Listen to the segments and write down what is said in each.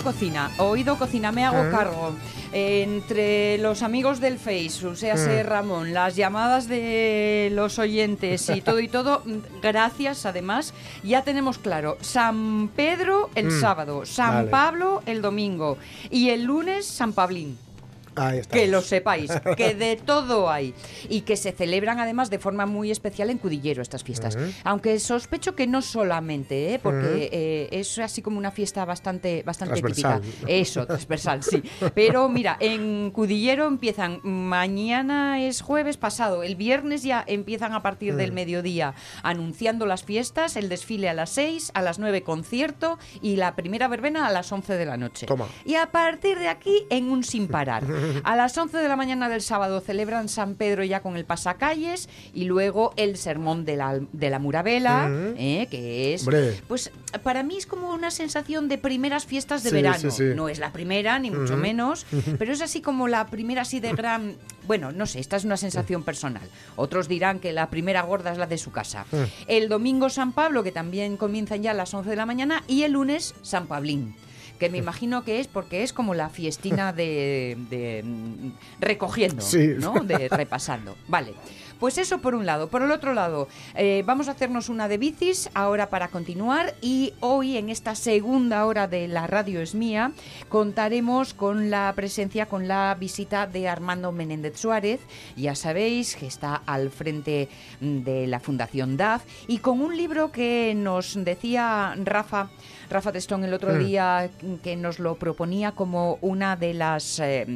Oído Cocina, Oído Cocina, me hago Ah. cargo. Entre los amigos del Face, o sea, sé, Ramón, las llamadas de los oyentes y todo y todo, mm, gracias además, ya tenemos claro, San Pedro el Mm, sábado, San vale. Pablo el domingo y el lunes San Pablín. Que lo sepáis, que de todo hay. Y que se celebran además de forma muy especial en Cudillero estas fiestas. Aunque sospecho que no solamente, ¿eh? porque eh, es así como una fiesta bastante, bastante típica. Eso, transversal, sí. Pero mira, en Cudillero empiezan, mañana es jueves pasado, el viernes ya empiezan a partir Mm. del mediodía anunciando las fiestas, el desfile a las 6, a las 9 concierto y la primera verbena a las 11 de la noche. Toma. Y a partir de aquí, en un sin parar. A las 11 de la mañana del sábado celebran San Pedro ya con el pasacalles y luego el sermón de la, de la Murabela, eh, que es... Hombre. Pues para mí es como una sensación de primeras fiestas de Sí, verano. sí, sí. No es la primera, ni mucho menos, pero es así como la primera así de gran... Bueno, no sé, esta es una sensación personal. Otros dirán que la primera gorda es la de su casa. El domingo San Pablo, que también comienzan ya a las 11 de la mañana, y el lunes San Pablín que me imagino que es porque es como la fiestina de, de, mm, recogiendo, Sí. ¿no? De repasando. Vale. Pues eso por un lado. Por el otro lado, eh, vamos a hacernos una de bicis ahora para continuar y hoy en esta segunda hora de la radio es mía contaremos con la presencia, con la visita de Armando Menéndez Suárez. Ya sabéis que está al frente mm, de la Fundación DAF y con un libro que nos decía Rafa. Rafa Testón el otro Mm. día que nos lo proponía como una de las eh,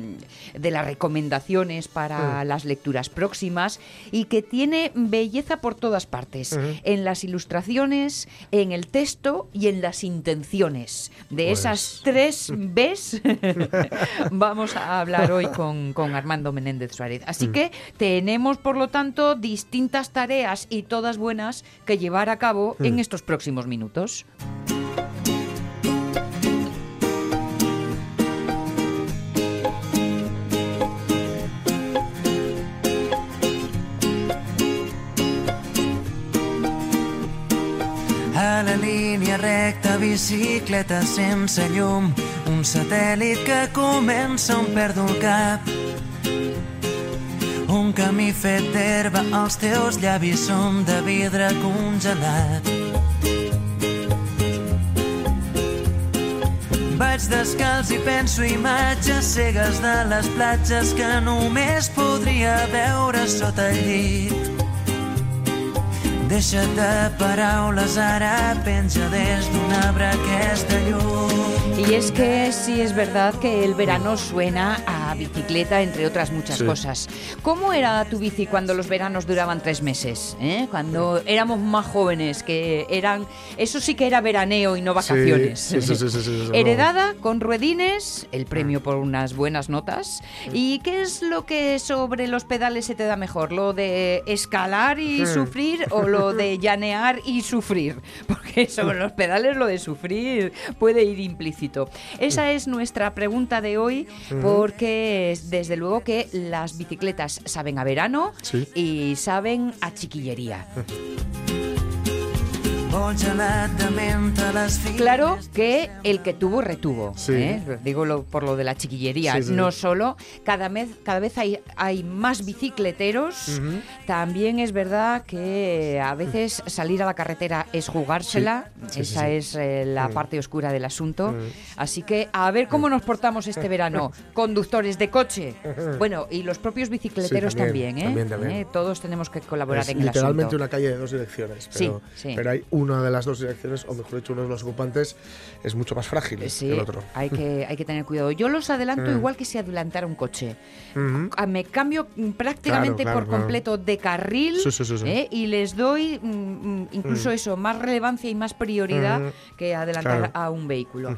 de las recomendaciones para Mm. las lecturas próximas y que tiene belleza por todas partes, Ujú. en las ilustraciones, en el texto y en las intenciones. De Pues- esas tres Bs vamos a hablar hoy con, con Armando Menéndez Suárez. Mm. Así que tenemos, por lo tanto, distintas tareas y todas buenas que llevar a cabo Mm. en estos próximos minutos. La línia recta, bicicleta sense llum, un satèl·lit que comença on perdo el cap. Un camí fet d'herba, els teus llavis són de vidre congelat. Vaig descalç i penso imatges cegues de les platges que només podria veure sota el llit. Deixa't de paraules, ara penja des d'un arbre aquesta llum. Y es que sí es verdad que el verano suena a bicicleta, entre otras muchas Sí. cosas. ¿Cómo era tu bici cuando los veranos duraban tres meses? eh? Cuando éramos más jóvenes, que eran... Eso sí que era veraneo y no vacaciones. Sí, sí. Heredada con ruedines, el premio por unas buenas notas. ¿Y qué es lo que sobre los pedales se te da mejor? ¿Lo de escalar y sufrir o lo de llanear y sufrir? Porque sobre los pedales lo de sufrir puede ir implícito. Esa es nuestra pregunta de hoy porque es, desde luego que las bicicletas saben a verano Sí. y saben a chiquillería. Claro que el que tuvo retuvo. Sí. ¿eh? Digo lo- por lo de la chiquillería. Sí, sí. No solo, cada vez, cada vez hay, hay más bicicleteros. También es verdad que a veces salir a la carretera es jugársela. Esa es eh, la parte oscura del asunto. Así que a ver cómo nos portamos este verano. Conductores de coche. Bueno, y los propios bicicleteros también, también, ¿eh? también, también. Todos tenemos que colaborar Es en el literalmente asunto. una calle de dos direcciones, Sí, pero, sí. pero hay una una de las dos direcciones, o mejor dicho, uno de los ocupantes, es mucho más frágil Sí, que el otro. hay que, hay que tener cuidado. Yo los adelanto Mm. igual que si adelantara un coche. Ujú. Ah, Me cambio mm, prácticamente Claro, claro, por claro. completo de carril Sí, sí. ¿eh? y les doy mm, mm, incluso eso, más relevancia y más prioridad Mm. que adelantar Claro. a un vehículo.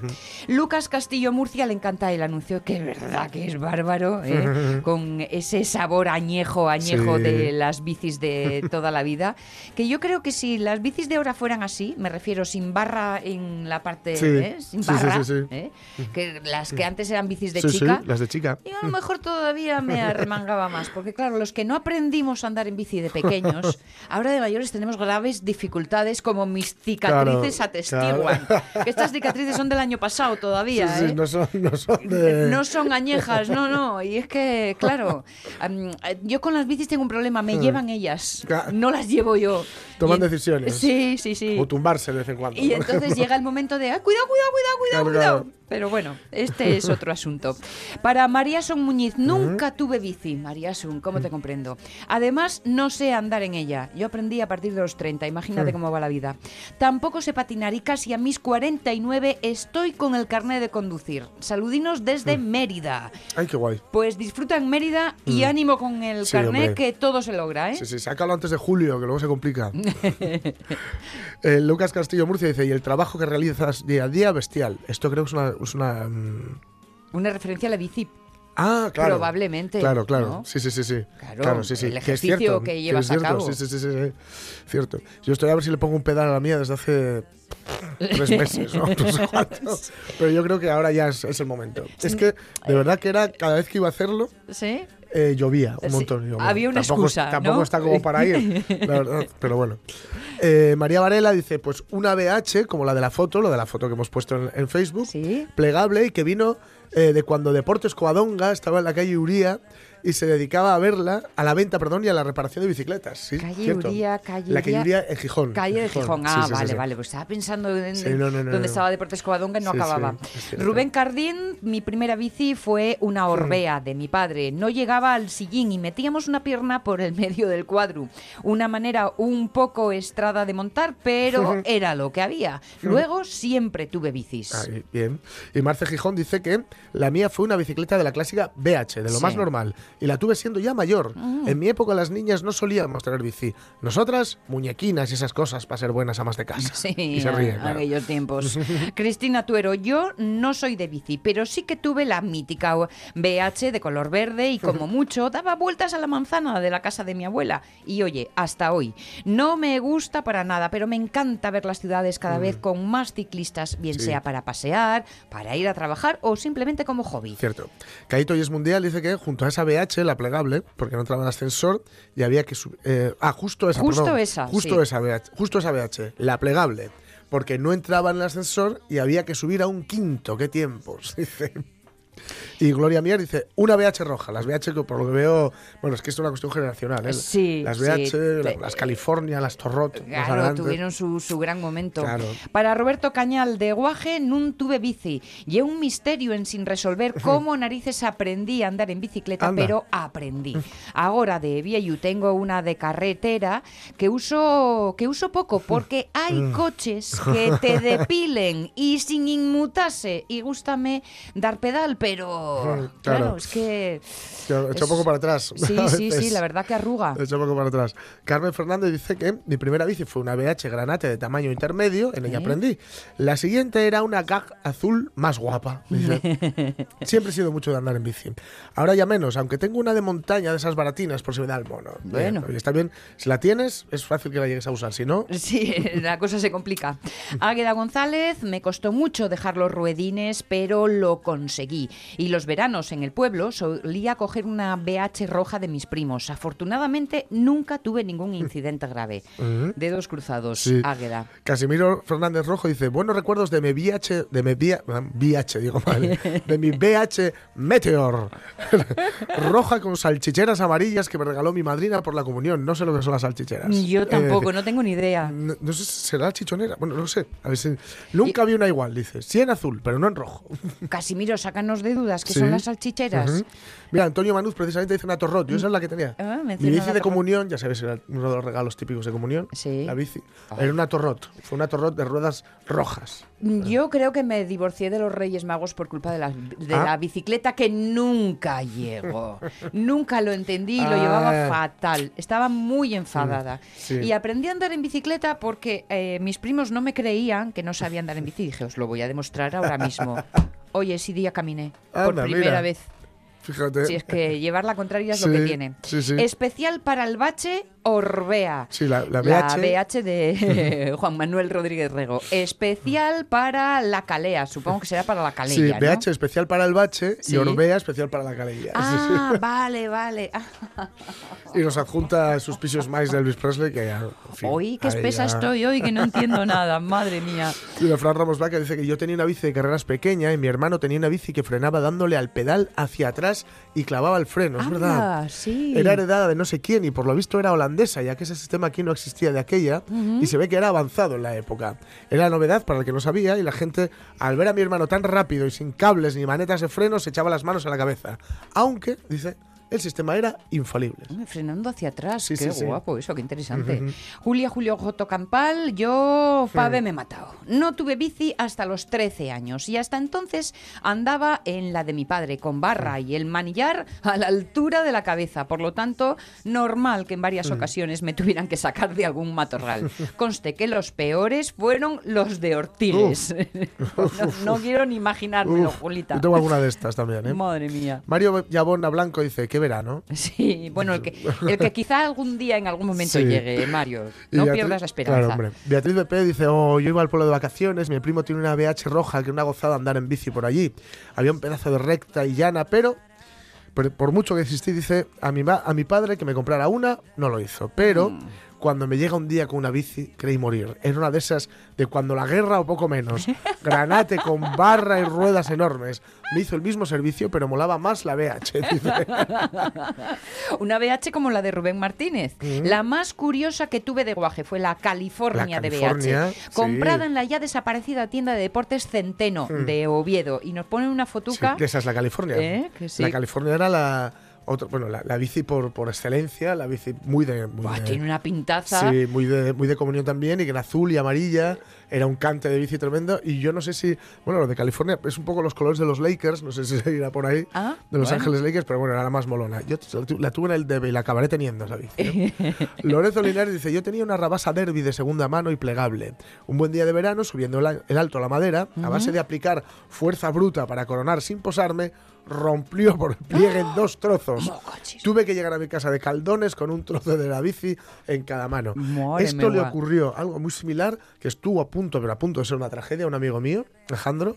Lucas Castillo Murcia le encanta el anuncio, que es verdad que es bárbaro, ¿eh? con ese sabor añejo, añejo de las bicis de toda la vida. Que yo creo que si las bicis de ahora fueran así, me refiero sin barra en la parte, Sí. ¿eh? sin Sí, barra, sí. ¿eh? que las que antes eran bicis de chica. las de chica. Yo a lo mejor todavía me arremangaba más, porque claro, los que no aprendimos a andar en bici de pequeños, ahora de mayores tenemos graves dificultades como mis cicatrices Claro, atestiguan. Que estas cicatrices son del año pasado todavía, ¿eh? no son, no son de... No son añejas, no, no. Y es que, claro, am, yo con las bicis tengo un problema, me llevan ellas. Claro. no las llevo yo. Toman Y- decisiones. Sí, sí, sí. O tumbarse de vez en cuando. Y entonces llega el momento de, "Ay, cuidado, cuidado, cuidado, cuidado, Claro, cuidado. claro. Pero bueno, este es otro asunto. Para María Son Muñiz, nunca tuve bici. María Son, ¿cómo te comprendo? Además, no sé andar en ella. Yo aprendí a partir de los 30, imagínate cómo va la vida. Tampoco sé patinar y casi a mis 49 estoy con el carnet de conducir. Saludinos desde Mérida. Ay, qué guay. Pues disfruta en Mérida y ánimo con el Mm. Sí, carnet hombre. que todo se logra, ¿eh? Sí, sí, sácalo antes de julio, que luego se complica. Eh, Lucas Castillo Murcia dice, y el trabajo que realizas día a día, bestial. Esto creo que es una... es una, mm, Una referencia a la bici. Ah, claro. Probablemente, Claro, claro. ¿no? Sí, sí, sí, sí. Claro, sí, sí. el Que es ejercicio cierto, que es llevas a cierto. cabo. Sí, sí, sí, sí, sí. Cierto. Yo estoy a ver si le pongo un pedal a la mía desde hace tres meses, ¿no? Pero yo creo que ahora ya es, es el momento. Es que, de verdad que era, cada vez que iba a hacerlo, ¿Sí? Eh, llovía un Sí, montón. Y digo, había una tampoco, excusa, Tampoco ¿no? está como para ir, la verdad, pero bueno. Eh, María Varela dice, pues una BH, como la de la foto, lo de la foto que hemos puesto en, en Facebook, Sí. plegable y que vino eh, de cuando Deportes Coadonga estaba en la calle Uría y se dedicaba a verla, a la venta, perdón, y a la reparación de bicicletas. ¿sí? Calle. Uría, calle La calle Uría- en Gijón. Calle de Gijón. Ah, Sí, sí, sí, vale, vale. Pues estaba pensando en, no, no, no. estaba Deportes Covadonga y no acababa. Rubén Cardín, mi primera bici fue una Orbea de mi padre. No llegaba al sillín y metíamos una pierna por el medio del cuadro. Una manera un poco estrada de montar, pero era lo que había. Luego siempre tuve bicis. Ahí, bien. Y Marce Gijón dice que la mía fue una bicicleta de la clásica BH, de lo más normal. Y la tuve siendo ya mayor. En mi época las niñas no solíamos tener bici. Nosotras, muñequinas y esas cosas para ser buenas amas de casa. Sí, y se a- ríe, claro. aquellos tiempos. Cristina Tuero, yo no soy de bici, pero sí que tuve la mítica BH de color verde y como mucho daba vueltas a la manzana de la casa de mi abuela. Y oye, hasta hoy, no me gusta para nada, pero me encanta ver las ciudades cada vez con más ciclistas, bien Mm. Sí. sea para pasear, para ir a trabajar o simplemente como hobby. Cierto. Caito y es mundial dice que junto a esa BH, la plegable, porque no entraba en ascensor y había que subir. ah, justo esa. Justo perdón. esa, Justo sí. esa BH. Justo esa BH, la plegable. Porque no entraba en el ascensor y había que subir a un quinto. ¿Qué tiempos? Dice. Y Gloria Mier dice, una BH roja. Las BH que por lo que veo, bueno, es que es una cuestión generacional, ¿eh? Sí, Las sí. BH, Te- las California, las Torrot, Claro, tuvieron su, su gran momento. Claro. Para Roberto Cañal de Guaje, nun tuve bici. Y un misterio en sin resolver cómo narices aprendí a andar en bicicleta, Anda. pero aprendí. Ahora de vieju tengo una de carretera que uso que uso poco porque hay coches que te depilen y sin inmutarse y gústame dar pedal, pero Claro. claro, es que he hecho es- poco para atrás. Sí, sí, sí, la verdad que arruga. Hecho poco para atrás. Carmen Fernández dice que mi primera bici fue una BH Granate de tamaño intermedio, en ella ¿Eh? aprendí. La siguiente era una GAG azul más guapa. dice. Siempre he sido mucho de andar en bici. Ahora ya menos, aunque tengo una de montaña de esas baratinas por si me da el mono. Bueno. Oye, está bien. Si la tienes, es fácil que la llegues a usar. Si no, Sí, la cosa se complica. Águeda González, me costó mucho dejar los ruedines, pero lo conseguí. Y los veranos en el pueblo solía coger una BH roja de mis primos. Afortunadamente nunca tuve ningún incidente grave. Dedos cruzados, Sí. Águeda. Casimiro Fernández Rojo dice, buenos recuerdos de mi VH, de mi VH, VH, digo mal, de mi VH Meteor, roja con salchicheras amarillas que me regaló mi madrina por la comunión. No sé lo que son las salchicheras. Yo tampoco, Eh, no tengo ni idea. no, no sé, ¿será chichonera? Bueno, no sé. A ver si- nunca vi una igual, dice. Sí en azul, pero no en rojo. Casimiro, sácanos de dudas. que Sí. son las salchicheras. Ujú. Mira, Antonio Manuz precisamente dice una torrot. Yo esa es la que tenía. Ah, Mi bici de comunión, ya sabes, era uno de los regalos típicos de comunión. Sí. La bici. Ay. Era una torrot. Fue una torrot de ruedas rojas. Yo creo que me divorcié de los Reyes Magos por culpa de la, de Ah. la bicicleta que nunca llegó. nunca lo entendí lo Ah. llevaba fatal. Estaba muy enfadada. sí. Y aprendí a andar en bicicleta porque eh, mis primos no me creían que no sabía andar en bici. Dije, os lo voy a demostrar ahora mismo. Oye, ese día caminé por primera mira. vez. Fíjate. Si es que llevar la contraria es Sí, lo que tiene. sí, sí. Especial para el bache Orbea. Sí, la, la La BH. BH de Juan Manuel Rodríguez Rego. Especial para la calea. Supongo que será para la Sí, calea. ¿no? BH especial para el bache Sí. y Orbea especial para la calella. Ah, vale, vale. Y nos adjunta sus pisos más de Elvis Presley, que ya. en fin, Hoy qué ahí espesa ya- estoy hoy que no entiendo nada. Madre mía. Y la Fran Ramos Vaca dice que yo tenía una bici de carreras pequeña y mi hermano tenía una bici que frenaba dándole al pedal hacia atrás y clavaba el freno, es verdad. Sí. Era heredada de no sé quién y por lo visto era holandesa, ya que ese sistema aquí no existía de aquella y se ve que era avanzado en la época. Era novedad para el que no sabía y la gente, al ver a mi hermano tan rápido y sin cables ni manetas de freno, se echaba las manos a la cabeza. Aunque, dice, el sistema era infalible. Mm, Frenando hacia atrás, Sí, qué sí, sí. guapo eso, qué interesante. Julia Julio Joto Campal, yo pa' me matado. No tuve bici hasta los 13 años y hasta entonces andaba en la de mi padre, con barra y el manillar a la altura de la cabeza. Por lo tanto, normal que en varias ocasiones me tuvieran que sacar de algún matorral. Conste que los peores fueron los de Ortiles. no, no quiero ni imaginármelo, Uf, Julita. yo tengo alguna de estas también, ¿eh? Madre mía. Mario Yabona Blanco dice, qué verano. Sí, bueno, el que, el que quizá algún día, en algún momento Sí. llegue, Mario. No Beatriz- pierdas la esperanza. Claro, hombre. Beatriz BP dice, oh, yo iba al pueblo de vacaciones, mi primo tiene una BH roja, que una gozada andar en bici por allí. Había un pedazo de recta y llana, pero, por mucho que existí, dice, a mi, a mi padre que me comprara una, no lo hizo. Pero Mm. Cuando me llega un día con una bici, creí morir. Era una de esas de cuando la guerra o poco menos. Granate con barra y ruedas enormes. Me hizo el mismo servicio, pero molaba más la BH. Dice. Una BH como la de Rubén Martínez. La más curiosa que tuve de guaje fue la California, La de BH. sí. Comprada en la ya desaparecida tienda de deportes Centeno de Oviedo. Y nos ponen una Sí, fotuca. que esa es la California. ¿Eh? Que sí. La California era la otra, bueno, la, la bici por, por excelencia, la bici muy de, muy Buah, de- tiene una pintaza. sí, muy de muy de comunión también y que en azul y amarilla era un cante de bici tremendo y yo no sé si, bueno, lo de California es un poco los colores de los Lakers, no sé si se irá por ahí. Ah, de Los bueno. Ángeles Lakers, pero bueno, era la más molona. Yo la tuve en el DB y la acabaré teniendo esa bici. ¿eh? Lorenzo Linares dice, yo tenía una rabasa derby de segunda mano y plegable. Un buen día de verano, subiendo el, el alto a la madera, a base de aplicar fuerza bruta para coronar sin posarme, rompió por el pliegue en dos trozos. Tuve que llegar a mi casa de caldones con un trozo de la bici en cada mano. Esto le ocurrió algo muy similar, que estuvo a punto, pero a punto de ser una tragedia, un amigo mío, Alejandro,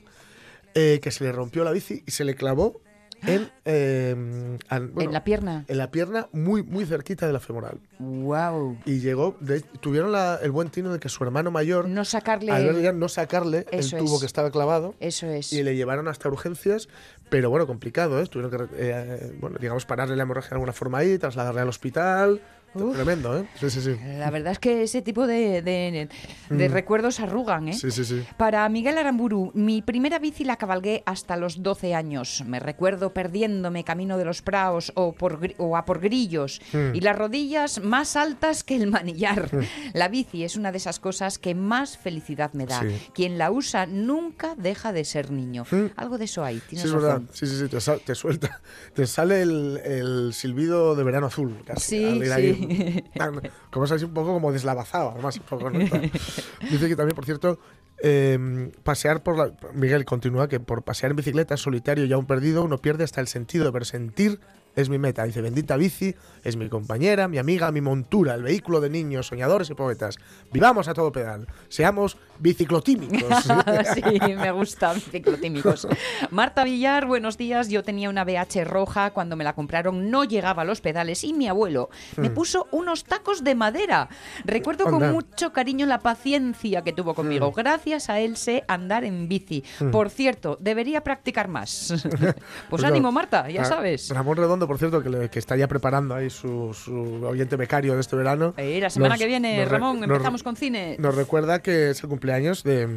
eh, que se le rompió la bici y se le clavó en, eh, al- bueno, en la pierna. en la pierna muy, muy cerquita de la femoral. Wow. Y llegó, de- tuvieron la- el buen tino de que su hermano mayor, No sacarle. al no sacarle el tubo es. que estaba clavado. Eso es. Y le llevaron hasta urgencias, pero bueno, complicado, ¿eh? Tuvieron que, eh, bueno, digamos, pararle la hemorragia de alguna forma ahí, trasladarle al hospital. Uf. Tremendo, ¿eh? Sí, sí, sí. La verdad es que ese tipo de, de- de recuerdos arrugan, ¿eh? Mm. Sí, sí, sí. Para Miguel Aramburu, mi primera bici la cabalgué hasta los 12 años. Me recuerdo perdiéndome camino de los praos o, por, o a por grillos Mm. y las rodillas más altas que el manillar. La bici es una de esas cosas que más felicidad me da. Sí. Quien la usa nunca deja de ser niño. Algo de eso hay, Sí, tienes es verdad. razón. Sí, sí, sí. Te, sal- te suelta. Te sale el, el silbido de verano azul. Casi, Sí, al ir sí. ahí. Como así un poco como deslavazado, además. Un poco, ¿no? Dice que también, por cierto, eh, pasear por la. Miguel continúa que por pasear en bicicleta solitario y aún perdido, uno pierde hasta el sentido, pero sentir es mi meta. Dice, bendita bici, es mi compañera, mi amiga, mi montura, el vehículo de niños, soñadores y poetas. Vivamos a todo pedal. Seamos biciclotímicos. sí, me gustan ciclotímicos. Marta Villar, buenos días. Yo tenía una BH roja. Cuando me la compraron no llegaba a los pedales y mi abuelo me puso unos tacos de madera. Recuerdo con Hmm. Anda. Hmm. mucho cariño la paciencia que tuvo conmigo. Gracias a él sé andar en bici. Por cierto, debería practicar más. pues no, ánimo, Marta, ya Ra- sabes. Ramón Redondo, por cierto, que, le- que está ya preparando ahí su, su oyente becario de este verano. Eh, la semana nos- que viene, Ramón, nos- empezamos con cine. Nos recuerda que es el cumpleaños de,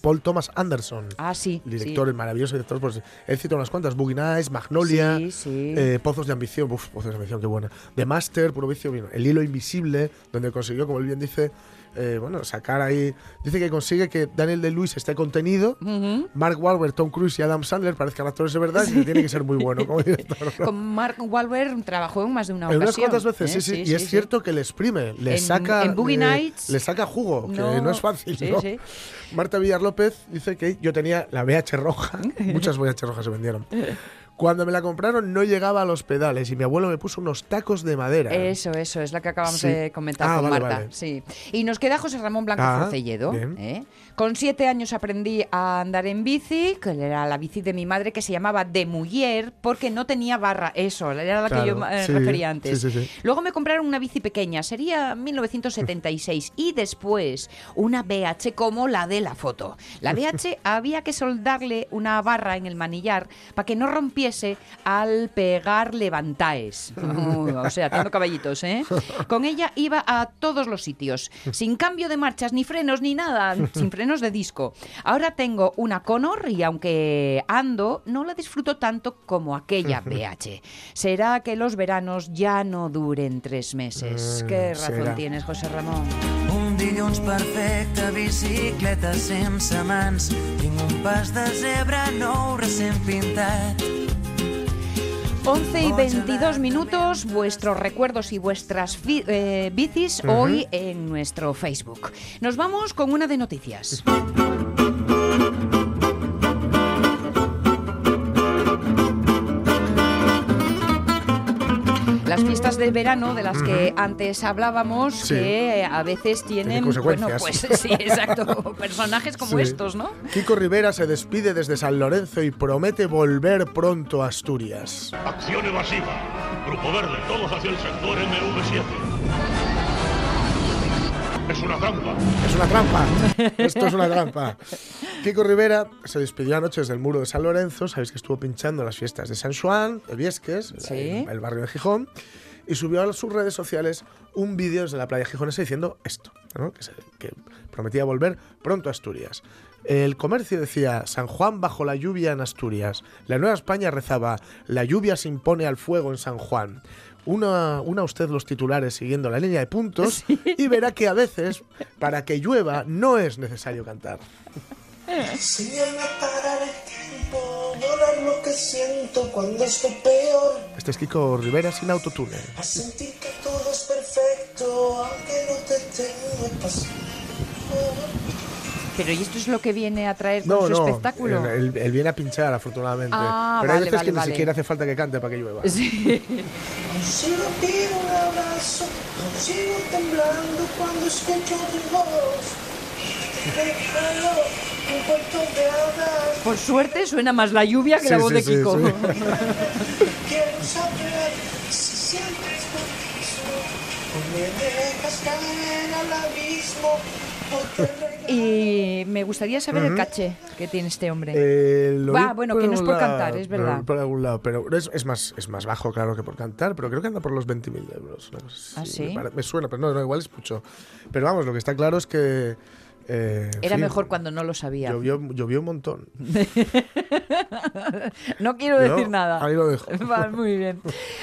Paul Thomas Anderson. Ah, sí. Director, el maravilloso director, pues él cita unas cuantas, Boogie Nights, Magnolia, Sí, sí. eh, Pozos de Ambición, uf, Pozos de Ambición, qué buena. The Master, Puro Vicio, bien, El Hilo Invisible, donde consiguió, como él bien dice, eh, bueno, sacar ahí, dice que consigue que Daniel de Luis esté contenido. Mark Wahlberg, Tom Cruise y Adam Sandler parezcan actores de verdad y que tiene que ser muy bueno como director. ¿no? Con Mark Wahlberg trabajó en más de una En unas cuantas veces, ¿eh? sí, sí, y es cierto que le exprime, le En- saca en Boogie Nights- le saca jugo, que No, es fácil, ¿no? sí. Marta Villar López dice que yo tenía la VH roja, muchas VH rojas se vendieron. Cuando me la compraron no llegaba a los pedales y mi abuelo me puso unos tacos de madera. Eso, eso, es la que acabamos Sí. de comentar Ah, con vale, Marta. vale. Sí. Y nos queda José Ramón Blanco Ah, Forcelledo. ¿eh? Con siete años aprendí a andar en bici, que era la bici de mi madre que se llamaba de mujer porque no tenía barra. Eso, era la que yo eh, sí, refería antes. sí. Luego me compraron una bici pequeña, sería 1976. y después una BH como la de la foto. La BH había que soldarle una barra en el manillar para que no al pegar levantaes. Uh, o sea, tengo caballitos, ¿eh? Con ella iba a todos los sitios, sin cambio de marchas, ni frenos, ni nada, sin frenos de disco. Ahora tengo una Conor y aunque ando, no la disfruto tanto como aquella BH. Será que los veranos ya no duren tres meses. Mm, Qué razón será. tienes, José Ramón. Un dilluns perfecte, bicicleta sense mans. Tinc un pas de zebra nou recent pintat. 11 y 22 minutos, vuestros recuerdos y vuestras eh, bicis hoy en nuestro Facebook. Nos vamos con una de noticias. Del verano de las que antes hablábamos, Sí. que a veces tienen, Tienen bueno, consecuencias. pues sí, exacto, personajes como Sí. estos, ¿no? Kiko Rivera se despide desde San Lorenzo y promete volver pronto a Asturias. Acción evasiva. Grupo Verde, todos hacia el sector MV7. Es una trampa. Es una trampa. Esto es una trampa. Kiko Rivera se despidió anoche desde el muro de San Lorenzo. Sabéis que estuvo pinchando las fiestas de San Juan, de Viesques, Sí. el, el barrio de Gijón. Y subió a sus redes sociales un vídeo desde la playa gijonesa diciendo esto, ¿no? que, se- que prometía volver pronto a Asturias. El comercio decía San Juan bajo la lluvia en Asturias. La Nueva España rezaba La lluvia se impone al fuego en San Juan. Una, una usted los titulares siguiendo la línea de puntos y verá que a veces, para que llueva, no es necesario cantar. Llorar lo que siento cuando estoy peor, Este es Kiko Rivera sin autotune. a sentir que todo es perfecto, aunque no te tengo pasión. Pero ¿y esto es lo que viene a traer con su espectáculo? Él, él viene a pinchar, afortunadamente. Ah, Pero hay vale, veces vale, que vale. ni siquiera hace falta que cante para que llueva. Sí. Consigo pido un abrazo, consigo temblando cuando escucho tu voz. Déjalo, un cuento de hadas, Por suerte suena más la lluvia que la voz sí, de Kiko. Y me gustaría saber el caché que tiene este hombre. Eh, bueno, que no es por cantar, es verdad. Por algún lado, pero es, es más, es más bajo, claro, que por cantar, pero creo que anda por los 20.000 euros. cosa ¿Ah, sí? Me, pare- me suena, pero no, no, igual es mucho. Pero vamos, lo que está claro es que... eh, Era mejor cuando no lo sabía. Llovió, llovió un montón. No quiero Yo decir nada. ahí lo dejo. Va, muy bien.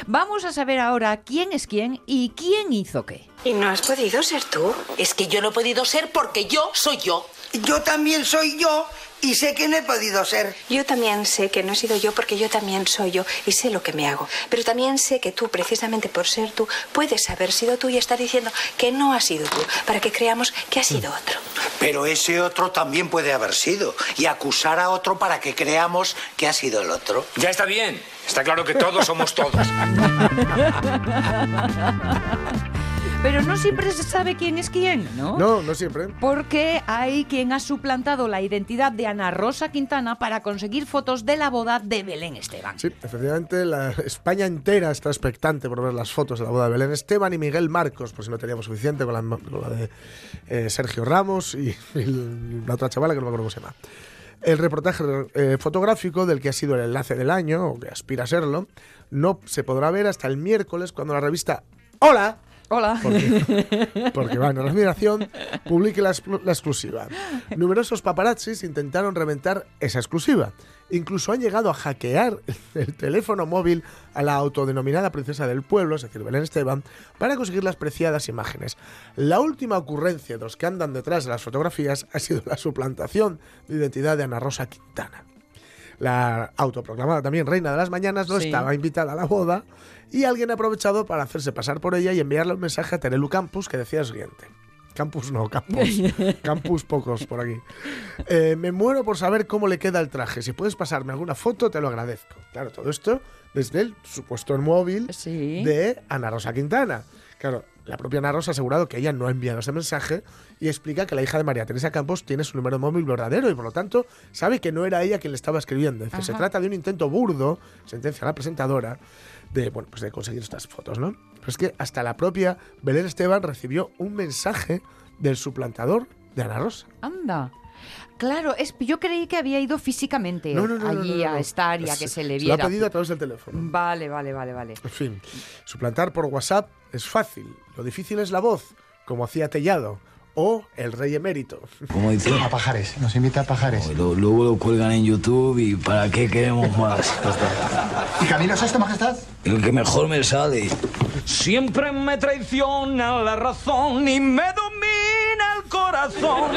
Vamos a saber ahora quién es quién y quién hizo qué. ¿Y no has podido ser tú? Es que yo no he podido ser porque yo soy yo. Yo también soy yo y sé que no he podido ser. Yo también sé que no he sido yo porque yo también soy yo y sé lo que me hago. Pero también sé que tú, precisamente por ser tú, puedes haber sido tú y estar diciendo que no has sido tú, para que creamos que has sido otro. Pero ese otro también puede haber sido. Y acusar a otro para que creamos que ha sido el otro. Ya está bien. Está claro que todos somos todos. Pero no siempre se sabe quién es quién, ¿no? No, no siempre. Porque hay quien ha suplantado la identidad de Ana Rosa Quintana para conseguir fotos de la boda de Belén Esteban. Sí, efectivamente, la España entera está expectante por ver las fotos de la boda de Belén Esteban y Miguel Marcos, por si no teníamos suficiente con la, con la de eh, Sergio Ramos y, y la otra chavala que no me acuerdo cómo se llama. El reportaje eh, fotográfico del que ha sido el enlace del año, o que aspira a serlo, no se podrá ver hasta el miércoles cuando la revista Hola Hola. Porque, porque bueno, la admiración publique la, exclusiva. Numerosos paparazzis intentaron reventar esa exclusiva. Incluso han llegado a hackear el teléfono móvil a la autodenominada princesa del pueblo, es decir, Belén Esteban, para conseguir las preciadas imágenes. La última ocurrencia de los que andan detrás de las fotografías ha sido la suplantación de identidad de Ana Rosa Quintana. La autoproclamada también reina de las mañanas no Sí. estaba invitada a la boda y alguien ha aprovechado para hacerse pasar por ella y enviarle un mensaje a Terelu Campus que decía lo siguiente. Campus no, Campus. Campus pocos por aquí. Eh, me muero por saber cómo le queda el traje. Si puedes pasarme alguna foto, te lo agradezco. Claro, todo esto desde el supuesto móvil Sí. de Ana Rosa Quintana. Claro, la propia Ana Rosa ha asegurado que ella no ha enviado ese mensaje y explica que la hija de María Teresa Campos tiene su número de móvil verdadero y por lo tanto sabe que no era ella quien le estaba escribiendo. Dice, se trata de un intento burdo, sentencia la presentadora, de, bueno, pues de conseguir estas fotos, ¿no? Pero es que hasta la propia Belén Esteban recibió un mensaje del suplantador de Ana Rosa. Anda. Claro, es, yo creí que había ido físicamente No, no, no, no, allí no, no, no. a estar y a que se le Se lo ha viera. pedido a través del teléfono. Vale, vale, vale, vale. En fin, suplantar por WhatsApp es fácil. Lo difícil es la voz, como hacía Tellado o el rey emérito. Como dice, A Pajares, nos invita a Pajares. lo- luego lo cuelgan en YouTube y ¿para qué queremos más? ¿Y Camilo es esto, majestad? El que mejor me sale. Siempre me traiciona la razón y me el corazón.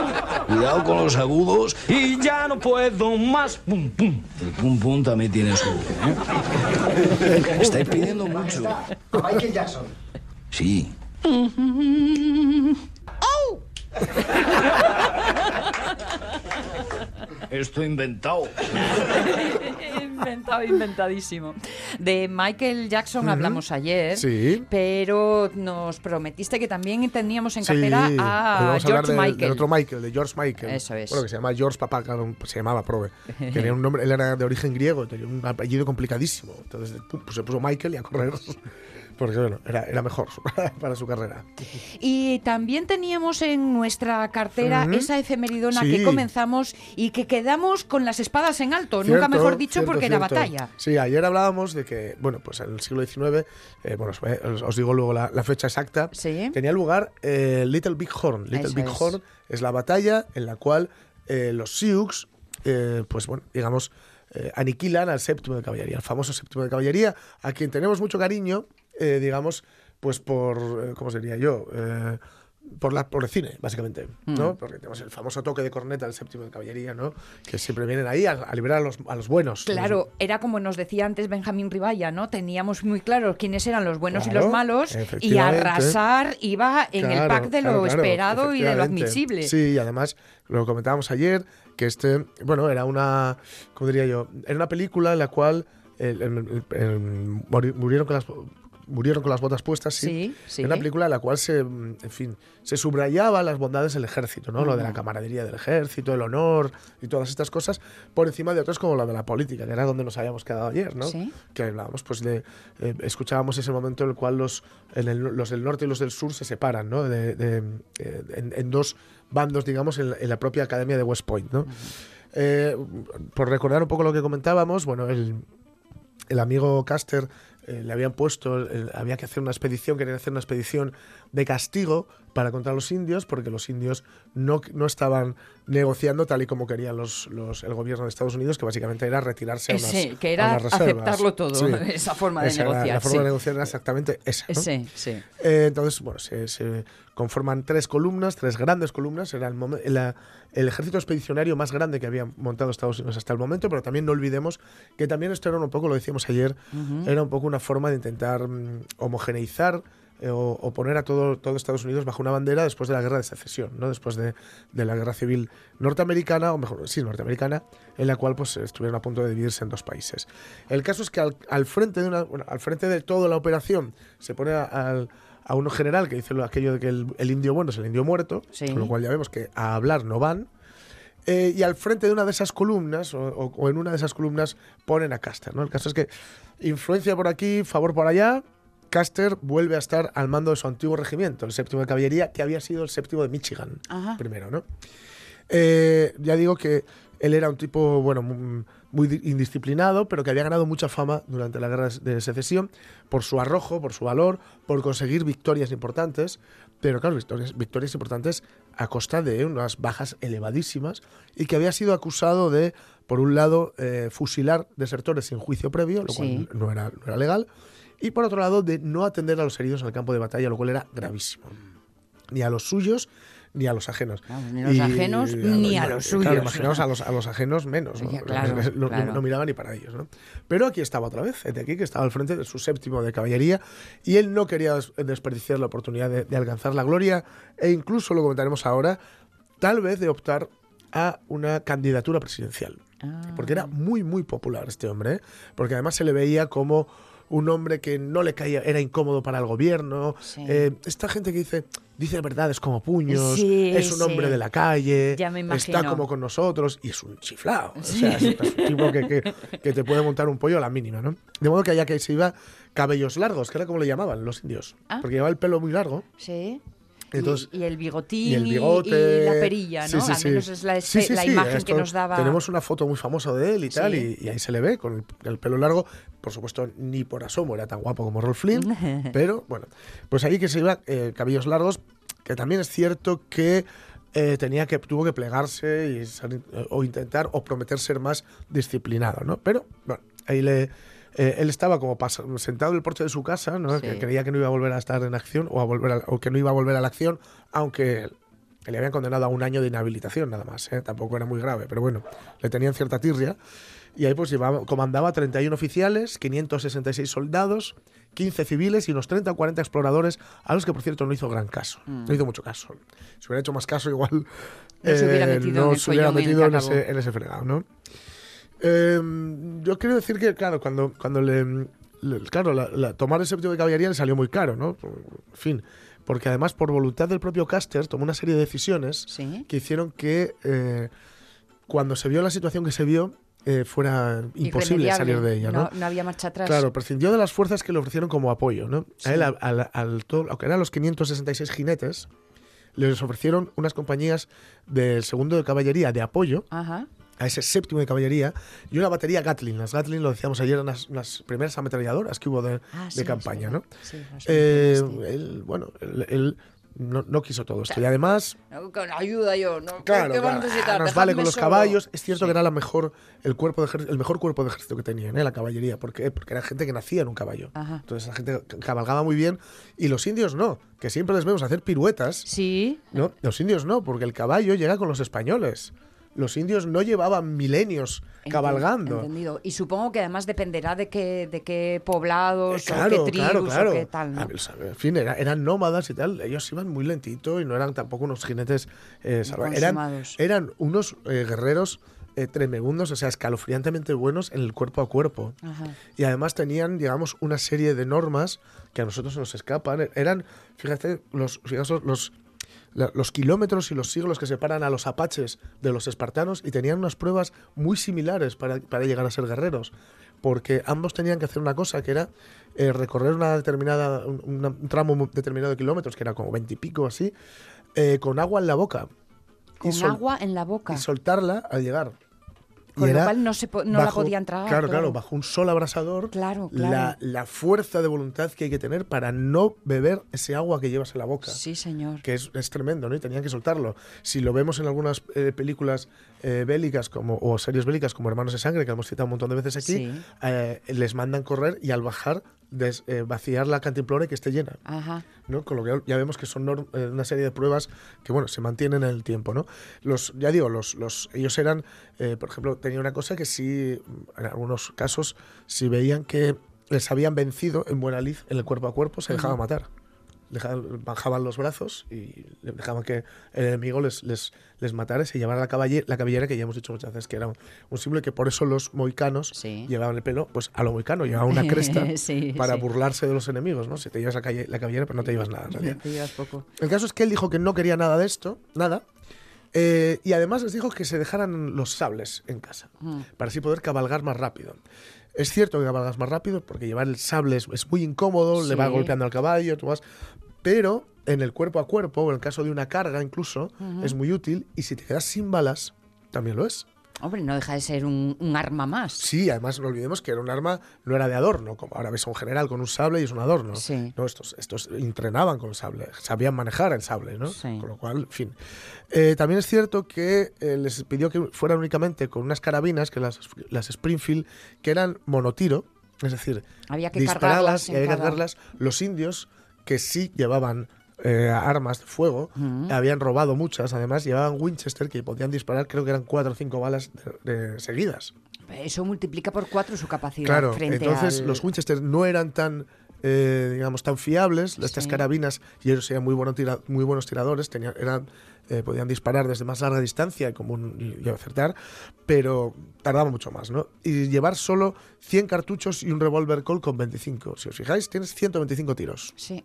Cuidado con los agudos. Y ya no puedo más. Pum, pum. El pum pum también tiene su... ¿eh? Estáis pidiendo mucho. A Michael Jackson. Sí. Esto inventado. Inventado, inventadísimo. De Michael Jackson Ujú. hablamos ayer, Sí. pero nos prometiste que también teníamos en Sí, cartera hoy a a George de- Michael. del otro Michael, de George Michael. Eso es. Bueno, que se llama George Papá, claro, se llamaba Probe. Tenía un nombre, él era de origen griego, tenía un apellido complicadísimo. Entonces pu- pues se puso Michael y a correr. Porque bueno, era, era mejor para su carrera. Y también teníamos en nuestra cartera esa efemeridona Sí. que comenzamos y que quedamos con las espadas en alto, nunca mejor dicho cierto, porque era cierto. batalla. Sí, ayer hablábamos de que, bueno, pues en el siglo XIX, eh, bueno, os, digo luego la, la fecha exacta, tenía lugar eh, Little Big Horn. Little Eso Big es. Horn es la batalla en la cual eh, los Sioux, eh, pues bueno, digamos, eh, aniquilan al séptimo de caballería, al famoso séptimo de caballería, a quien tenemos mucho cariño, eh, digamos, pues por, eh, ¿cómo sería yo? Eh, por, la, por el cine, básicamente, ¿no? Mm. Porque tenemos el famoso toque de corneta del séptimo de caballería, ¿no? Que siempre vienen ahí a, a liberar a los, a los buenos. Claro, era como nos decía antes Benjamín Ribaya, ¿no? Teníamos muy claro quiénes eran los buenos y los malos y arrasar iba en el pack de lo claro, esperado y de lo admisible. Sí, y además lo comentábamos ayer, que este, bueno, era una, ¿cómo diría yo? Era una película en la cual el- el- el- el- muri- murieron con las murieron con las botas puestas, sí. Sí, sí. Era una película en la cual se, mm, en fin, se subrayaba las bondades del ejército, ¿no? Lo de la camaradería del ejército, el honor y todas estas cosas, por encima de otras como la de la política, que era donde nos habíamos quedado ayer, ¿no? Sí. Que hablábamos, pues, de, eh, escuchábamos ese momento en el cual los, en el- los del norte y los del sur se separan, ¿no? De- de- eh, en, en dos bandos, digamos, en, la- en la propia academia de West Point, ¿no? Eh, por recordar un poco lo que comentábamos, bueno, el, el amigo Caster eh, le habían puesto, eh, había que hacer una expedición, querían hacer una expedición de castigo para contra los indios, porque los indios no, no estaban negociando tal y como querían los, los- el gobierno de Estados Unidos, que básicamente era retirarse a unas, Sí, que a era unas aceptarlo todo, esa forma de Esa era negociar, La forma sí. de negociar era exactamente esa. ¿no? Sí, sí. Eh, entonces, bueno, se, se conforman tres columnas, tres grandes columnas. Era el, la- el ejército expedicionario más grande que había montado Estados Unidos hasta el momento, pero también no olvidemos que también esto era un poco, lo decíamos ayer, era un poco una forma de intentar mm, homogeneizar eh, o, o poner a todo, todo Estados Unidos bajo una bandera después de la guerra de secesión, ¿no? después de, de la guerra civil norteamericana, o mejor, sí, norteamericana, en la cual pues estuvieron a punto de dividirse en dos países. El caso es que al, al frente, de una, bueno, al frente de toda la operación se pone a, al- a uno general que dice lo- aquello de que el, el indio bueno es el indio muerto, Sí. con lo cual ya vemos que a hablar no van. Eh, y al frente de una de esas columnas, o, o- o en una de esas columnas, ponen a Caster. ¿no? El caso es que influencia por aquí, favor por allá. Caster vuelve a estar al mando de su antiguo regimiento, el séptimo de caballería, que había sido el séptimo de Michigan Ajá. primero, ¿no? Eh, ya digo que Él era un tipo, bueno, mu- muy di- indisciplinado, pero que había ganado mucha fama durante la guerra de secesión por su arrojo, por su valor, por conseguir victorias importantes, pero claro, victorias, victorias importantes a costa de unas bajas elevadísimas y que había sido acusado de, por un lado, eh, fusilar desertores sin juicio previo, lo Sí. cual no era, no era legal, y por otro lado, de no atender a los heridos en el campo de batalla, lo cual era gravísimo. Ni a los suyos ni a los ajenos. ni a los ajenos, ni a los claro, suyos. imaginaos a los, a los ajenos menos. ¿no? Claro, no, no- claro. no miraba ni para ellos. ¿no? Pero aquí estaba otra vez, de aquí que estaba al frente de su séptimo de caballería y él no quería des- desperdiciar la oportunidad de, de alcanzar la gloria e incluso, lo comentaremos ahora, tal vez de optar a una candidatura presidencial. Ah. Porque era muy, muy popular este hombre. ¿eh? Porque además se le veía como un hombre que no le caía, era incómodo para el gobierno. Sí. Eh, esta gente que dice, dice verdades como puños, Sí, es un hombre de la calle, está como con nosotros y es un chiflado. O sea, es, un tipo que, que- que te puede montar un pollo a la mínima, ¿no? De modo que allá que se iba cabellos largos, que era como le llamaban los indios. Ah. Porque llevaba el pelo muy largo. Sí. Entonces- y, y el bigotín Y el bigote. y la perilla, ¿no? Sí, sí, Al sí. menos es la, sí, imagen esto- que nos daba. Tenemos una foto muy famosa de él y tal, y, y ahí se le ve con el, el pelo largo. Por supuesto, ni por asomo era tan guapo como Rolf Flynn, pero bueno, pues ahí que se iba eh, cabellos largos, que también es cierto que eh, tenía que tuvo que plegarse y ser- eh, o intentar o prometer ser más disciplinado, ¿no? Pero bueno, ahí le eh, él estaba como sentado en el porche de su casa, ¿no? Sí. Que creía que no iba a volver a estar en acción o a volver a- o que no iba a volver a la acción, aunque le habían condenado a un año de inhabilitación nada más, ¿eh? tampoco era muy grave, pero bueno, le tenían cierta tirria. Y ahí pues llevaba, comandaba 31 oficiales, 566 soldados, 15 civiles y unos 30 o 40 exploradores, a los que por cierto no hizo gran caso. Mm. No hizo mucho caso. Si hubiera hecho más caso, igual No se hubiera eh, metido no en se hubiera metido en ese, en ese fregado, ¿no? Eh, yo quiero decir que, claro, cuando, cuando le, le- Claro, la- la- tomar el séptimo de caballería le salió muy caro, ¿no? En fin. Porque además, por voluntad del propio Caster, tomó una serie de decisiones Sí. que hicieron que eh, cuando se vio la situación que se vio, eh, fuera imposible salir de ella, ¿no? No había marcha atrás. Claro, prescindió de las fuerzas que le ofrecieron como apoyo, ¿no? A él, al, al- al todo, lo que eran los 566 jinetes, les ofrecieron unas compañías del segundo de caballería de apoyo Ajá. a ese séptimo de caballería y una batería Gatling. Las Gatling, lo decíamos ayer, eran las, las primeras ametralladoras que hubo de, Ah, de sí, campaña, sí, ¿no? sí, Eh, él, bueno, él, él no, no quiso todo esto. Y además, Con ayuda yo, ¿no? Claro, ¿Qué a claro, necesitar? ah, nos vale con los solo. caballos. Es cierto que era la mejor, el, cuerpo de el mejor cuerpo de ejército que tenían, ¿eh? la caballería. ¿Por qué? Porque era gente que nacía en un caballo. Ajá. Entonces la gente ca- cabalgaba muy bien. Y los indios no, que siempre les vemos hacer piruetas. Sí. No, los indios no, porque el caballo llega con los españoles. Los indios no llevaban milenios cabalgando. Entendido. Y supongo que además dependerá de qué, de qué poblados Eh, Claro, o qué tribus claro, claro. o qué tal, ¿no? En fin, era- eran nómadas y tal. Ellos iban muy lentito y no eran tampoco unos jinetes eh, salvajes. Eran, unos eh, guerreros eh, tremendos, o sea, escalofriantemente buenos en el cuerpo a cuerpo. Ajá. Y además tenían, digamos, una serie de normas que a nosotros nos escapan. Eran, fíjate, los, fijaos, los, la- los kilómetros y los siglos que separan a los apaches de los espartanos y tenían unas pruebas muy similares para, para llegar a ser guerreros. Porque ambos tenían que hacer una cosa que era eh, recorrer una determinada, un, tramo determinado de kilómetros, que era como veintipico así, eh, con agua en la boca. Con agua en la boca. y soltarla al llegar. Con lo cual no, se no la podían tragar. Claro, claro, bajo un sol abrasador. Claro, La, claro. la fuerza de voluntad que hay que tener para no beber ese agua que llevas en la boca. Sí, señor. Que es, es tremendo, ¿no? Y tenían que soltarlo. Si lo vemos en algunas eh, películas eh, bélicas como, o series bélicas como Hermanos de Sangre, que hemos citado un montón de veces aquí, Sí. eh, les mandan correr y al bajar des- eh, vaciar la cantimplora y que esté llena. Ajá. ¿no? Con lo que ya vemos que son eh, una serie de pruebas que, bueno, se mantienen en el tiempo, ¿no? Los, ya digo, los, los, ellos eran, eh, por ejemplo, tenía una cosa que sí, en algunos casos, si veían que les habían vencido en buena lid en el cuerpo a cuerpo, se dejaban Ujú. matar. Bajaban los brazos y dejaban que el enemigo les, les, les matara y se llevara la, caballe- la cabellera, que ya hemos dicho muchas veces que era un, un símbolo que por eso los moicanos llevaban el pelo pues a lo moicano, llevaban una cresta Sí, para sí. burlarse de los enemigos, ¿no? Si te llevas la, calle- la cabellera, pero no te llevas nada. en realidad. Te llevas poco. El caso es que él dijo que no quería nada de esto, nada. eh, y además les dijo que se dejaran los sables en casa, Mm. para así poder cabalgar más rápido. Es cierto que cabalgas más rápido, porque llevar el sable es, es muy incómodo, le va golpeando al caballo, tú vas. Pero en el cuerpo a cuerpo, o en el caso de una carga incluso, es muy útil. Y si te quedas sin balas, también lo es. Hombre, no deja de ser un, un arma más. Sí, además no olvidemos que era un arma, no era de adorno, como ahora ves a un general con un sable y es un adorno. Sí. No, estos, estos entrenaban con el sable, sabían manejar el sable, ¿no? Sí. Con lo cual, en fin. Eh, también es cierto que eh, les pidió que fueran únicamente con unas carabinas, que las, las Springfield, que eran monotiro, es decir, Había que dispararlas cargarlas y en había que cada- cargarlas. Los indios, que sí llevaban eh, armas de fuego, habían robado muchas, además llevaban Winchester, que podían disparar, creo que eran cuatro o cinco balas de- de seguidas. Eso multiplica por cuatro su capacidad Claro, frente entonces al- los Winchester no eran tan, eh, digamos, tan fiables, estas carabinas, y ellos eran muy, buenos tira- muy buenos tiradores, tenían, eran, eh, podían disparar desde más larga distancia y, como un- y acertar, pero tardaba mucho más, ¿no? Y llevar solo 100 cartuchos y un revólver Colt con 25. Si os fijáis, tienes 125 tiros. Sí.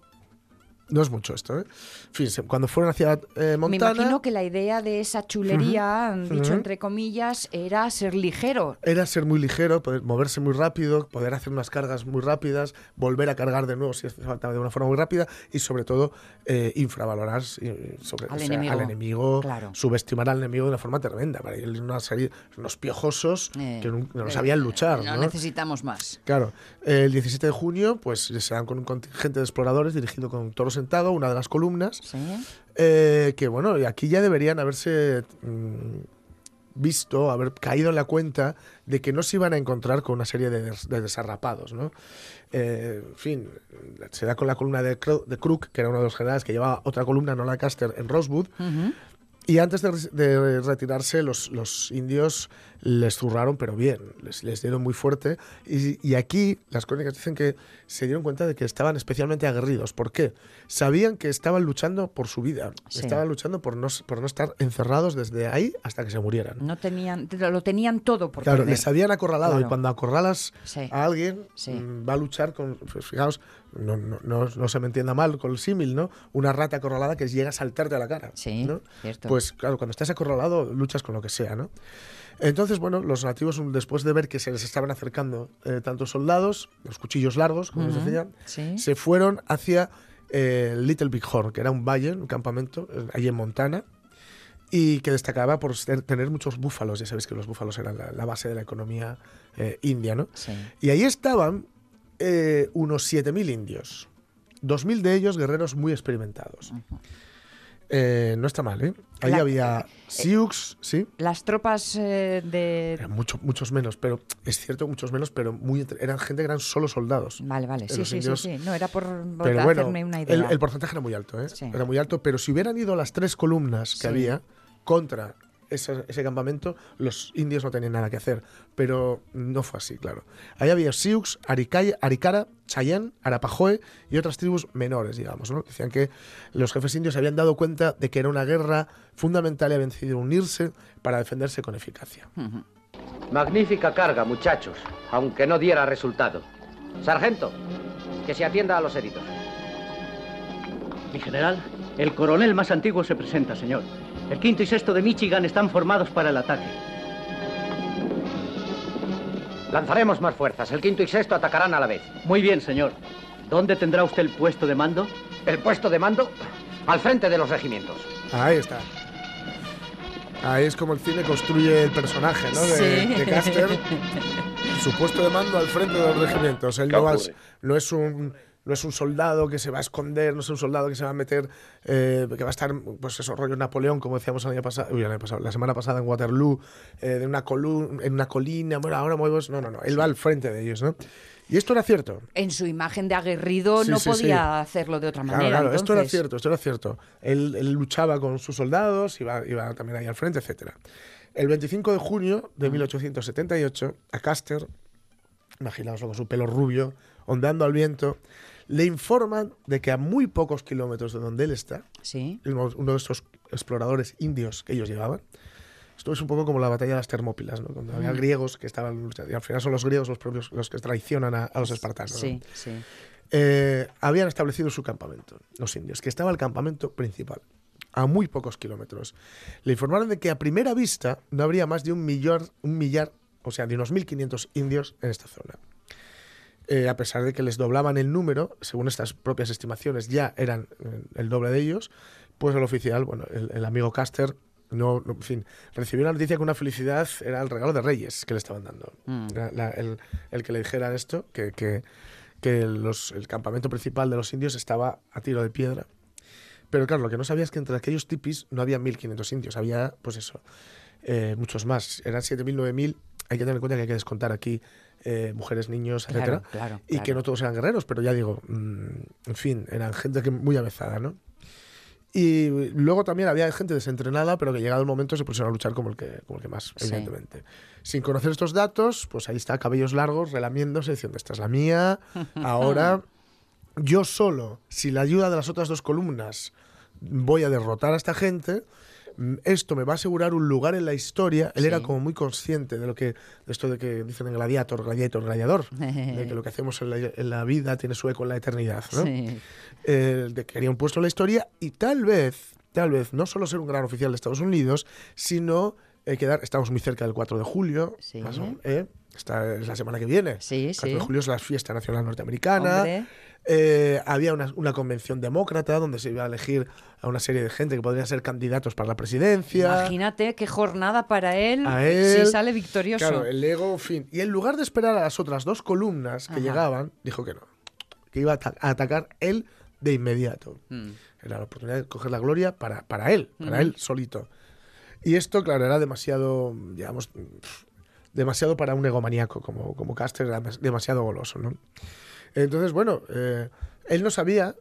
No es mucho esto, ¿eh? En fin, se- cuando fueron hacia eh, Me Montana... imagino que la idea de esa chulería, Ujú, dicho ujú. entre comillas, era ser ligero. Era ser muy ligero, poder moverse muy rápido, poder hacer unas cargas muy rápidas, volver a cargar de nuevo si hace falta de una forma muy rápida y sobre todo eh, infravalorar eh, sobre, Al o sea, enemigo. al enemigo, Claro. subestimar al enemigo de una forma tremenda. Para ellos una serie, unos piojosos Eh, que no, no eh, sabían luchar. No ¿no? necesitamos más. Claro, el 17 de junio pues se dan con un contingente de exploradores dirigido con Toro Sentado, una de las columnas, eh, que bueno, y aquí ya deberían haberse mm, visto, haber caído en la cuenta de que no se iban a encontrar con una serie de, des- de desarrapados, ¿no? Eh, en fin, se da con la columna de, Cro- de Crook, que era uno de los generales que llevaba otra columna, no la Caster, en Rosewood, y antes de, retirarse, los, los indios les zurraron, pero bien, les, les dieron muy fuerte. Y, y aquí las crónicas dicen que se dieron cuenta de que estaban especialmente aguerridos. ¿Por qué? Sabían que estaban luchando por su vida, Sí. estaban luchando por no, por no estar encerrados desde ahí hasta que se murieran. No tenían, lo tenían todo por Claro, perder. les habían acorralado y cuando acorralas Sí. a alguien Sí. mm, va a luchar con, pues, fijaos, no, no, no, no se me entienda mal con el símil, ¿no? Una rata acorralada que llega a saltarte a la cara. Sí, ¿no? cierto. Pues claro, cuando estás acorralado luchas con lo que sea, ¿no? Entonces, bueno, los nativos, después de ver que se les estaban acercando eh, tantos soldados, los cuchillos largos, como les Ujú, decía, sí. se fueron hacia eh, Little Big Horn, que era un valle, un campamento, eh, allí en Montana, y que destacaba por ser- tener muchos búfalos. Ya sabéis que los búfalos eran la, la base de la economía eh, india, ¿no? Sí. Y ahí estaban eh, unos 7.000 indios, 2.000 de ellos guerreros muy experimentados. Eh, no está mal, ¿eh? Ahí La- había Sioux, sí, Las tropas eh, de... eran mucho, muchos menos, pero es cierto, muchos menos, pero muy eran gente que eran solo soldados. Vale, vale, Eh, sí, sí, sí. No, era por, por Pero bueno, hacerme una idea. el, el porcentaje era muy alto, ¿eh? Sí. Era muy alto, pero si hubieran ido las tres columnas que Sí. había contra ese, ese campamento, los indios no tenían nada que hacer. Pero no fue así, claro. Ahí había Sioux, Aricay- Aricara, Chayenne, Arapahoe y otras tribus menores, digamos, ¿no? Decían que los jefes indios se habían dado cuenta de que era una guerra fundamental y habían decidido unirse para defenderse con eficacia. Magnífica carga, muchachos, aunque no diera resultado. Sargento, que se atienda a los heridos. Mi general, el coronel más antiguo se presenta, señor. El quinto y sexto de Michigan están formados para el ataque. Lanzaremos más fuerzas. El quinto y sexto atacarán a la vez. Muy bien, señor. ¿Dónde tendrá usted el puesto de mando? ¿El puesto de mando? Al frente de los regimientos. Ahí está. Ahí es como el cine construye el personaje, ¿no? De, Sí. de Caster. Su puesto de mando al frente de los regimientos. Él ¿Qué no, no es un no es un soldado que se va a esconder, no es un soldado que se va a meter, eh, que va a estar, pues eso, rollo Napoleón, como decíamos el año pasado, uy, el año pasado, la semana pasada en Waterloo, eh, de una en una colina, bueno, ahora movemos, no, no, no, él va al frente de ellos, ¿no? Y esto era cierto. En su imagen de aguerrido Sí, no sí, podía sí. hacerlo de otra Claro, manera. claro, esto era cierto, esto era cierto. Él, él luchaba con sus soldados, iba, iba también ahí al frente, etcétera. El 25 de junio de 1878, a Caster, imaginaos con su pelo rubio, ondeando al viento, le informan de que a muy pocos kilómetros de donde él está, Sí. uno, uno de estos exploradores indios que ellos llevaban, esto es un poco como la batalla de las Termópilas, ¿no? Cuando había Mm. griegos que estaban luchando, y al final son los griegos los propios los que traicionan a, a los espartanos. ¿no? Sí, sí. eh, habían establecido su campamento, los indios, que estaba el campamento principal, a muy pocos kilómetros. Le informaron de que a primera vista no habría más de un millar, un millar o sea, de unos 1.500 indios en esta zona. Eh, a pesar de que les doblaban el número, según estas propias estimaciones ya eran eh, el doble de ellos, pues el oficial, bueno, el, el amigo Caster, no, no, en fin, recibió la noticia que una felicidad era el regalo de Reyes que le estaban dando. Mm. Era la- el, el que le dijera esto, que, que, que los- el campamento principal de los indios estaba a tiro de piedra. Pero claro, lo que no sabía es que entre aquellos tipis no había 1.500 indios, había, pues eso, eh, muchos más. Eran 7.000, 9.000. Hay que tener en cuenta que hay que descontar aquí eh, mujeres, niños, Claro, etcétera, claro, y que no todos eran guerreros, pero ya digo, mm, en fin, eran gente que muy avezada, ¿no? Y luego también había gente desentrenada, pero que llegado el momento se pusieron a luchar como el que, como el que más, Sí. evidentemente. Sin conocer estos datos, pues ahí está, cabellos largos, relamiéndose, diciendo, esta es la mía, ahora yo solo, sin la ayuda de las otras dos columnas, voy a derrotar a esta gente. Mm, Esto me va a asegurar un lugar en la historia. Él era Sí. como muy consciente de lo que, de esto de que dicen en Gladiator, Gladiator, Gladiador, de que lo que hacemos en la, en la vida tiene su eco en la eternidad, ¿no? Sí. Eh, de que quería un puesto en la historia y tal vez, tal vez, no solo ser un gran oficial de Estados Unidos, sino eh, quedar, estamos muy cerca del 4 de julio, más o- ¿eh? Esta es la semana que viene. Sí, El 4 de sí. julio es la fiesta nacional norteamericana. Hombre. Eh, había una, una convención demócrata donde se iba a elegir a una serie de gente que podrían ser candidatos para la presidencia. Imagínate qué jornada para él, A él. si sale victorioso. Claro, el ego, fin. Y en lugar de esperar a las otras dos columnas que Ajá. llegaban, dijo que no. Que iba a, a atacar él de inmediato. Mm. Era la oportunidad de coger la gloria para, para él, para Ujú. él solito. Y esto, claro, era demasiado, digamos, demasiado para un egomaníaco como, como Caster, era demas- demasiado goloso, ¿no? Entonces, bueno, eh, él no sabía,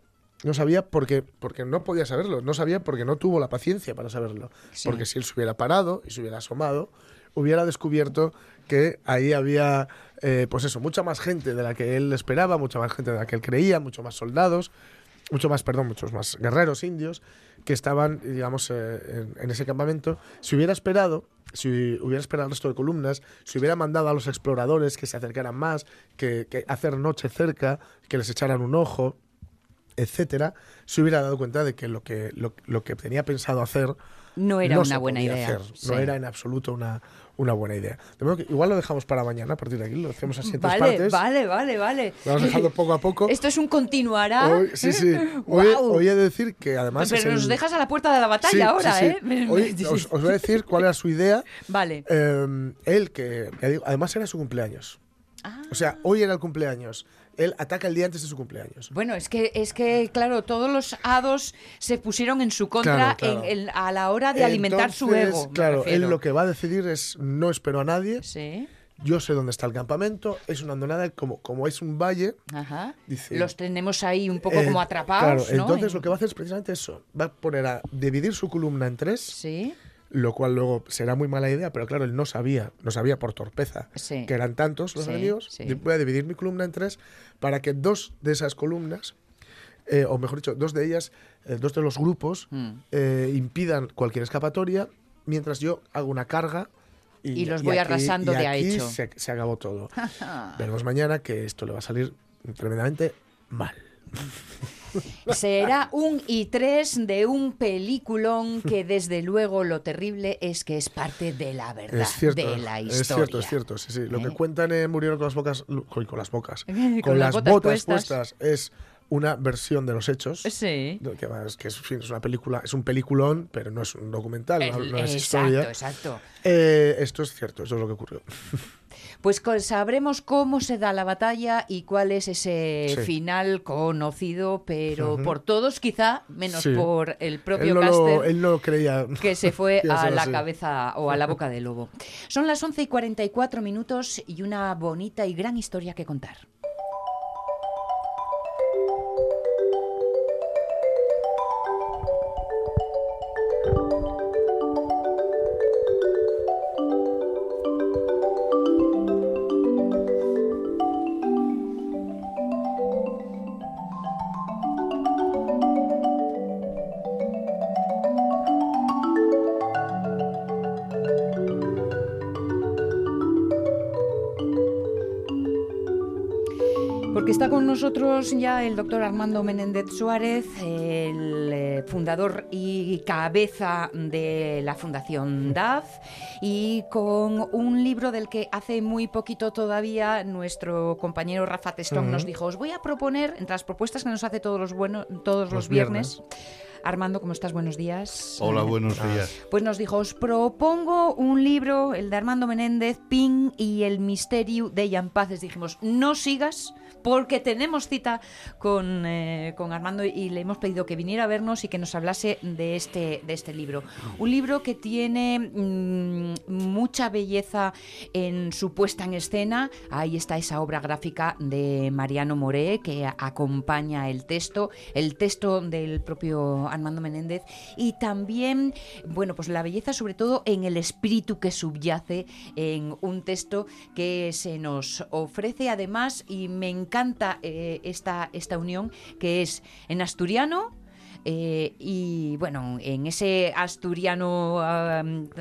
no sabía porque, porque no podía saberlo, no sabía porque no tuvo la paciencia para saberlo. Sí. Porque si él se hubiera parado y se hubiera asomado, hubiera descubierto que ahí había, eh, pues eso, mucha más gente de la que él esperaba, mucha más gente de la que él creía, mucho más soldados, mucho más, perdón, muchos más guerreros indios que estaban, digamos, eh, en, en ese campamento. Si hubiera esperado, si hubiera esperado al resto de columnas, si hubiera mandado a los exploradores que se acercaran más, que, que hacer noche cerca, que les echaran un ojo, etcétera, se hubiera dado cuenta de que lo que, lo, lo que tenía pensado hacer No era no una buena idea, hacer. No era en absoluto una, una buena idea. De modo que igual lo dejamos para mañana, a partir de aquí, lo hacemos así en tres Vale, partes. vale, vale, vale. Lo vamos dejando poco a poco. Esto es un continuará. Hoy, sí, sí. Hoy, Guau. hoy he de decir que además. Pero es nos el- dejas a la puerta de la batalla Sí, ahora, sí, sí. ¿eh? Hoy os, os voy a decir cuál era su idea. Vale. Eh, él, que además era su cumpleaños. O sea, hoy era el cumpleaños. Él ataca el día antes de su cumpleaños. Bueno, es que, es que, claro, todos los hados se pusieron en su contra Claro, claro. en- en- a la hora de alimentar su ego. Claro, él lo que va a decidir es no espero a nadie. Sí. Yo sé dónde está el campamento. Es una hondonada, como, como es un valle. Ajá. Dice, Los tenemos ahí un poco eh, como atrapados, Claro, ¿no? entonces En- lo que va a hacer es precisamente eso. Va a poner a dividir su columna en tres. Sí. Lo cual luego será muy mala idea, pero claro, él no sabía, no sabía por torpeza Sí. que eran tantos los Sí, enemigos. sí. Voy a dividir mi columna en tres para que dos de esas columnas, eh, o mejor dicho, dos de ellas, eh, dos de los grupos, Mm. eh, impidan cualquier escapatoria, mientras yo hago una carga. Y los voy aquí- arrasando y de aquí hecho. Se, se acabó todo. Veremos mañana que esto le va a salir tremendamente mal. Será un i3 de un peliculón que desde luego lo terrible es que es parte de la verdad, cierto, de la historia. es cierto, es cierto. Sí, sí. Lo que ¿Eh? cuentan en Murieron con las bocas, con, con las bocas, Con con, las las, botas botas, puestas. puestas. es una versión de los hechos. Sí. Que, es, una película, es un peliculón, pero no es un documental, no, El- no es exacto, historia. exacto. Eh, esto es cierto, eso es lo que ocurrió. Pues sabremos cómo se da la batalla y cuál es ese Sí. final conocido, pero por todos quizá, menos Sí. por el propio él no, Caster. lo, él no creía que se fue a la así. cabeza o a la boca del lobo. Son las 11 y 44 minutos y una bonita y gran historia que contar. Nosotros ya el doctor Armando Menéndez Suárez, el eh, fundador y cabeza de la Fundación DAF, y con un libro del que hace muy poquito todavía nuestro compañero Rafa Testón nos dijo, os voy a proponer, entre las propuestas que nos hace todos los, buenos, todos los, Los viernes, Armando, ¿cómo estás? Buenos días. Hola, buenos días. Pues nos dijo, os propongo un libro, el de Armando Menéndez, Pin y el misterio de Ian Paces. Dijimos, no sigas porque tenemos cita con, eh, con Armando y le hemos pedido que viniera a vernos y que nos hablase de este, de este libro. Un libro que tiene mm, mucha belleza en su puesta en escena. Ahí está esa obra gráfica de Mariano Moré que acompaña el texto, el texto del propio Armando Menéndez y también, bueno, pues la belleza sobre todo en el espíritu que subyace en un texto que se nos ofrece además y me encanta eh, esta, esta unión que es en asturiano eh, y bueno, en ese asturiano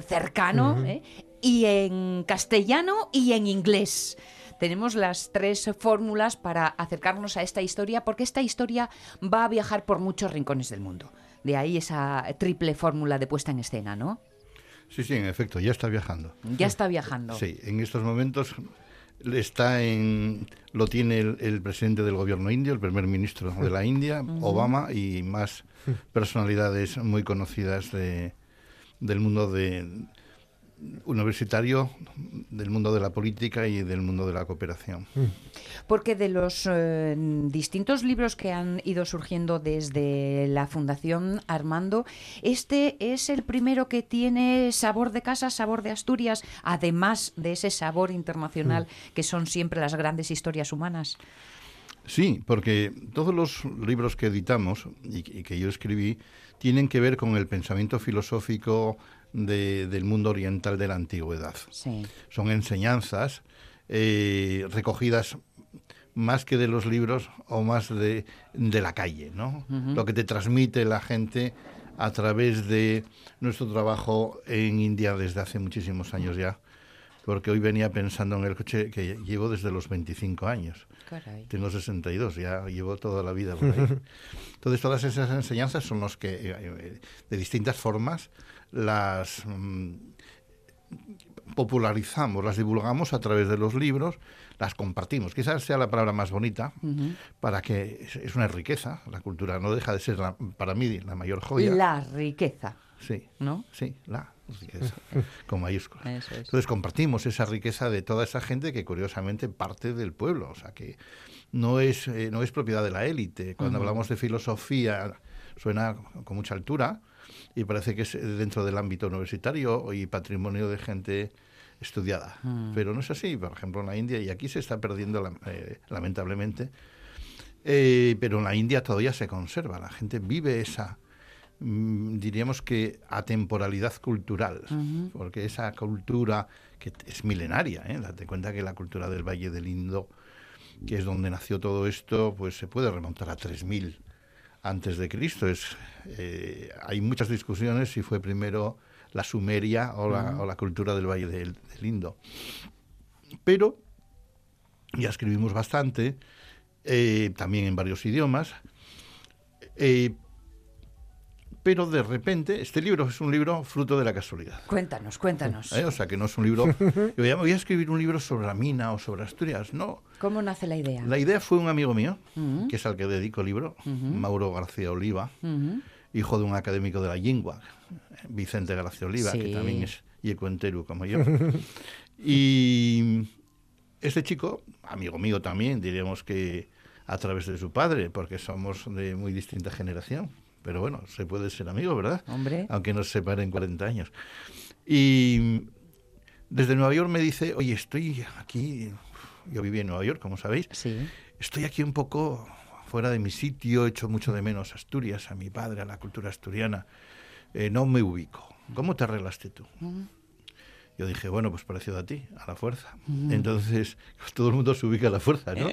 cercano. ¿eh? y en castellano y en inglés. Tenemos las tres fórmulas para acercarnos a esta historia porque esta historia va a viajar por muchos rincones del mundo. De ahí esa triple fórmula de puesta en escena, ¿no? Sí, sí, en efecto, ya está viajando. Ya está viajando. Sí, en estos momentos está en lo tiene el, el presidente del gobierno indio, el primer ministro de la India. Obama y más personalidades muy conocidas de, del mundo de universitario, del mundo de la política y del mundo de la cooperación. Porque de los eh, distintos libros que han ido surgiendo desde la Fundación Armando, este es el primero que tiene sabor de casa, sabor de Asturias, además de ese sabor internacional que son siempre las grandes historias humanas. Sí, porque todos los libros que editamos y que yo escribí tienen que ver con el pensamiento filosófico de- del mundo oriental de la antigüedad. Sí. Son enseñanzas eh, recogidas más que de los libros o más de, de la calle, ¿no? Ujú. Lo que te transmite la gente a través de nuestro trabajo en India desde hace muchísimos años ya. Porque hoy venía pensando en el coche que llevo desde los 25 años. Caray. Tengo 62, ya llevo toda la vida por ahí. Entonces, todas esas enseñanzas son los que, eh, eh, de distintas formas, las mm, popularizamos, las divulgamos a través de los libros, las compartimos. Quizás sea la palabra más bonita, para que es- es una riqueza. La cultura no deja de ser, la- para mí, la mayor joya. La riqueza. Sí. ¿No? Sí, la riqueza, con mayúsculas. Eso es. Entonces compartimos esa riqueza de toda esa gente que curiosamente parte del pueblo, o sea que no es, eh, no es propiedad de la élite. Cuando hablamos de filosofía suena con mucha altura y parece que es dentro del ámbito universitario y patrimonio de gente estudiada. Mm. Pero no es así, por ejemplo en la India, y aquí se está perdiendo la- eh, lamentablemente, eh, pero en la India todavía se conserva, la gente vive esa, mm, diríamos que atemporalidad cultural, porque esa cultura que es milenaria, ¿eh? date cuenta que la cultura del Valle del Indo, que es donde nació todo esto, pues se puede remontar a 3000 antes de Cristo. Es, eh, hay muchas discusiones si fue primero la Sumeria o la, o la cultura del Valle del, del Indo. Pero ya escribimos bastante, eh, también en varios idiomas. eh, pero de repente, este libro es un libro fruto de la casualidad. Cuéntanos, cuéntanos. O sea, que no es un libro. Yo voy a- voy a escribir un libro sobre la mina o sobre Asturias. No. ¿Cómo nace la idea? La idea fue un amigo mío, Ujú. que es al que dedico el libro, Ujú. Mauro García Oliva, Ujú. hijo de un académico de la lengua, Vicente García Oliva, Sí. que también es yecuentero como yo. y este chico, amigo mío también, diríamos que a través de su padre, porque somos de muy distinta generación. Pero bueno, se puede ser amigo, ¿verdad? Hombre. Aunque nos separen 40 años. Y desde Nueva York me dice, oye, estoy aquí, yo viví en Nueva York, como sabéis, Sí. estoy aquí un poco fuera de mi sitio, echo mucho de menos Asturias, a mi padre, a la cultura asturiana, eh, no me ubico. ¿Cómo te arreglaste tú? Yo dije, bueno, pues parecido a ti, a la fuerza. Entonces, pues, todo el mundo se ubica a la fuerza, ¿no?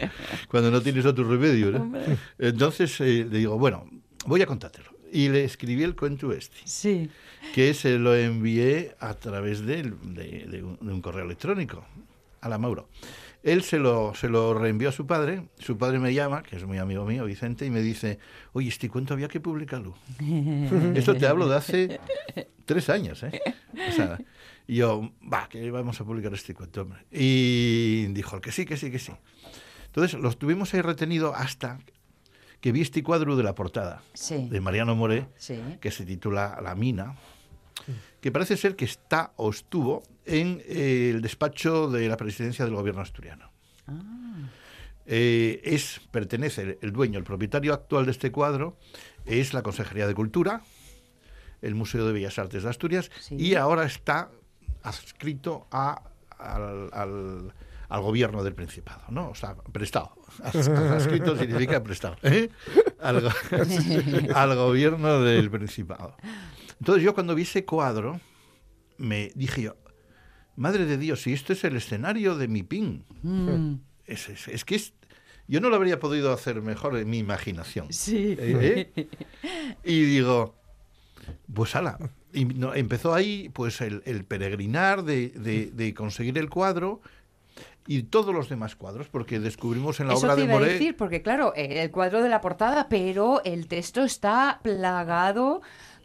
Cuando no tienes otro remedio, ¿no? Entonces eh, le digo, bueno, voy a contártelo. Y le escribí el cuento este. Sí. Que se lo envié a través del- de, de un, de un correo electrónico a la Mauro. Él se lo, se lo reenvió a su padre. Su padre me llama, que es muy amigo mío, Vicente, y me dice, oye, este cuento había que publicarlo. Esto te hablo de hace tres años, ¿eh? O sea, y yo, va, que vamos a publicar este cuento, hombre. Y dijo que sí, que sí, que sí. Entonces, lo tuvimos ahí retenido hasta que vi este cuadro de la portada Sí. de Mariano Moré, Sí. que se titula La mina, que parece ser que está o estuvo en eh, el despacho de la presidencia del gobierno asturiano. Eh, es, pertenece, el dueño, el propietario actual de este cuadro es la Consejería de Cultura, el Museo de Bellas Artes de Asturias, y ahora está adscrito a, al, al- al gobierno del Principado, ¿no? O sea, prestado. Adscrito significa prestado. ¿eh? Al, al gobierno del Principado. Entonces yo cuando vi ese cuadro, me dije yo, madre de Dios, si esto es el escenario de mi pin. Mm. Es, es- es que es- yo no lo habría podido hacer mejor en mi imaginación. Sí. ¿Eh? Y digo, pues ala. Y no- empezó ahí pues el, el peregrinar de, de- de conseguir el cuadro y todos los demás cuadros, porque descubrimos en la Eso obra te de iba a Moré... decir, porque claro, eh, el cuadro de la portada, pero el texto está plagado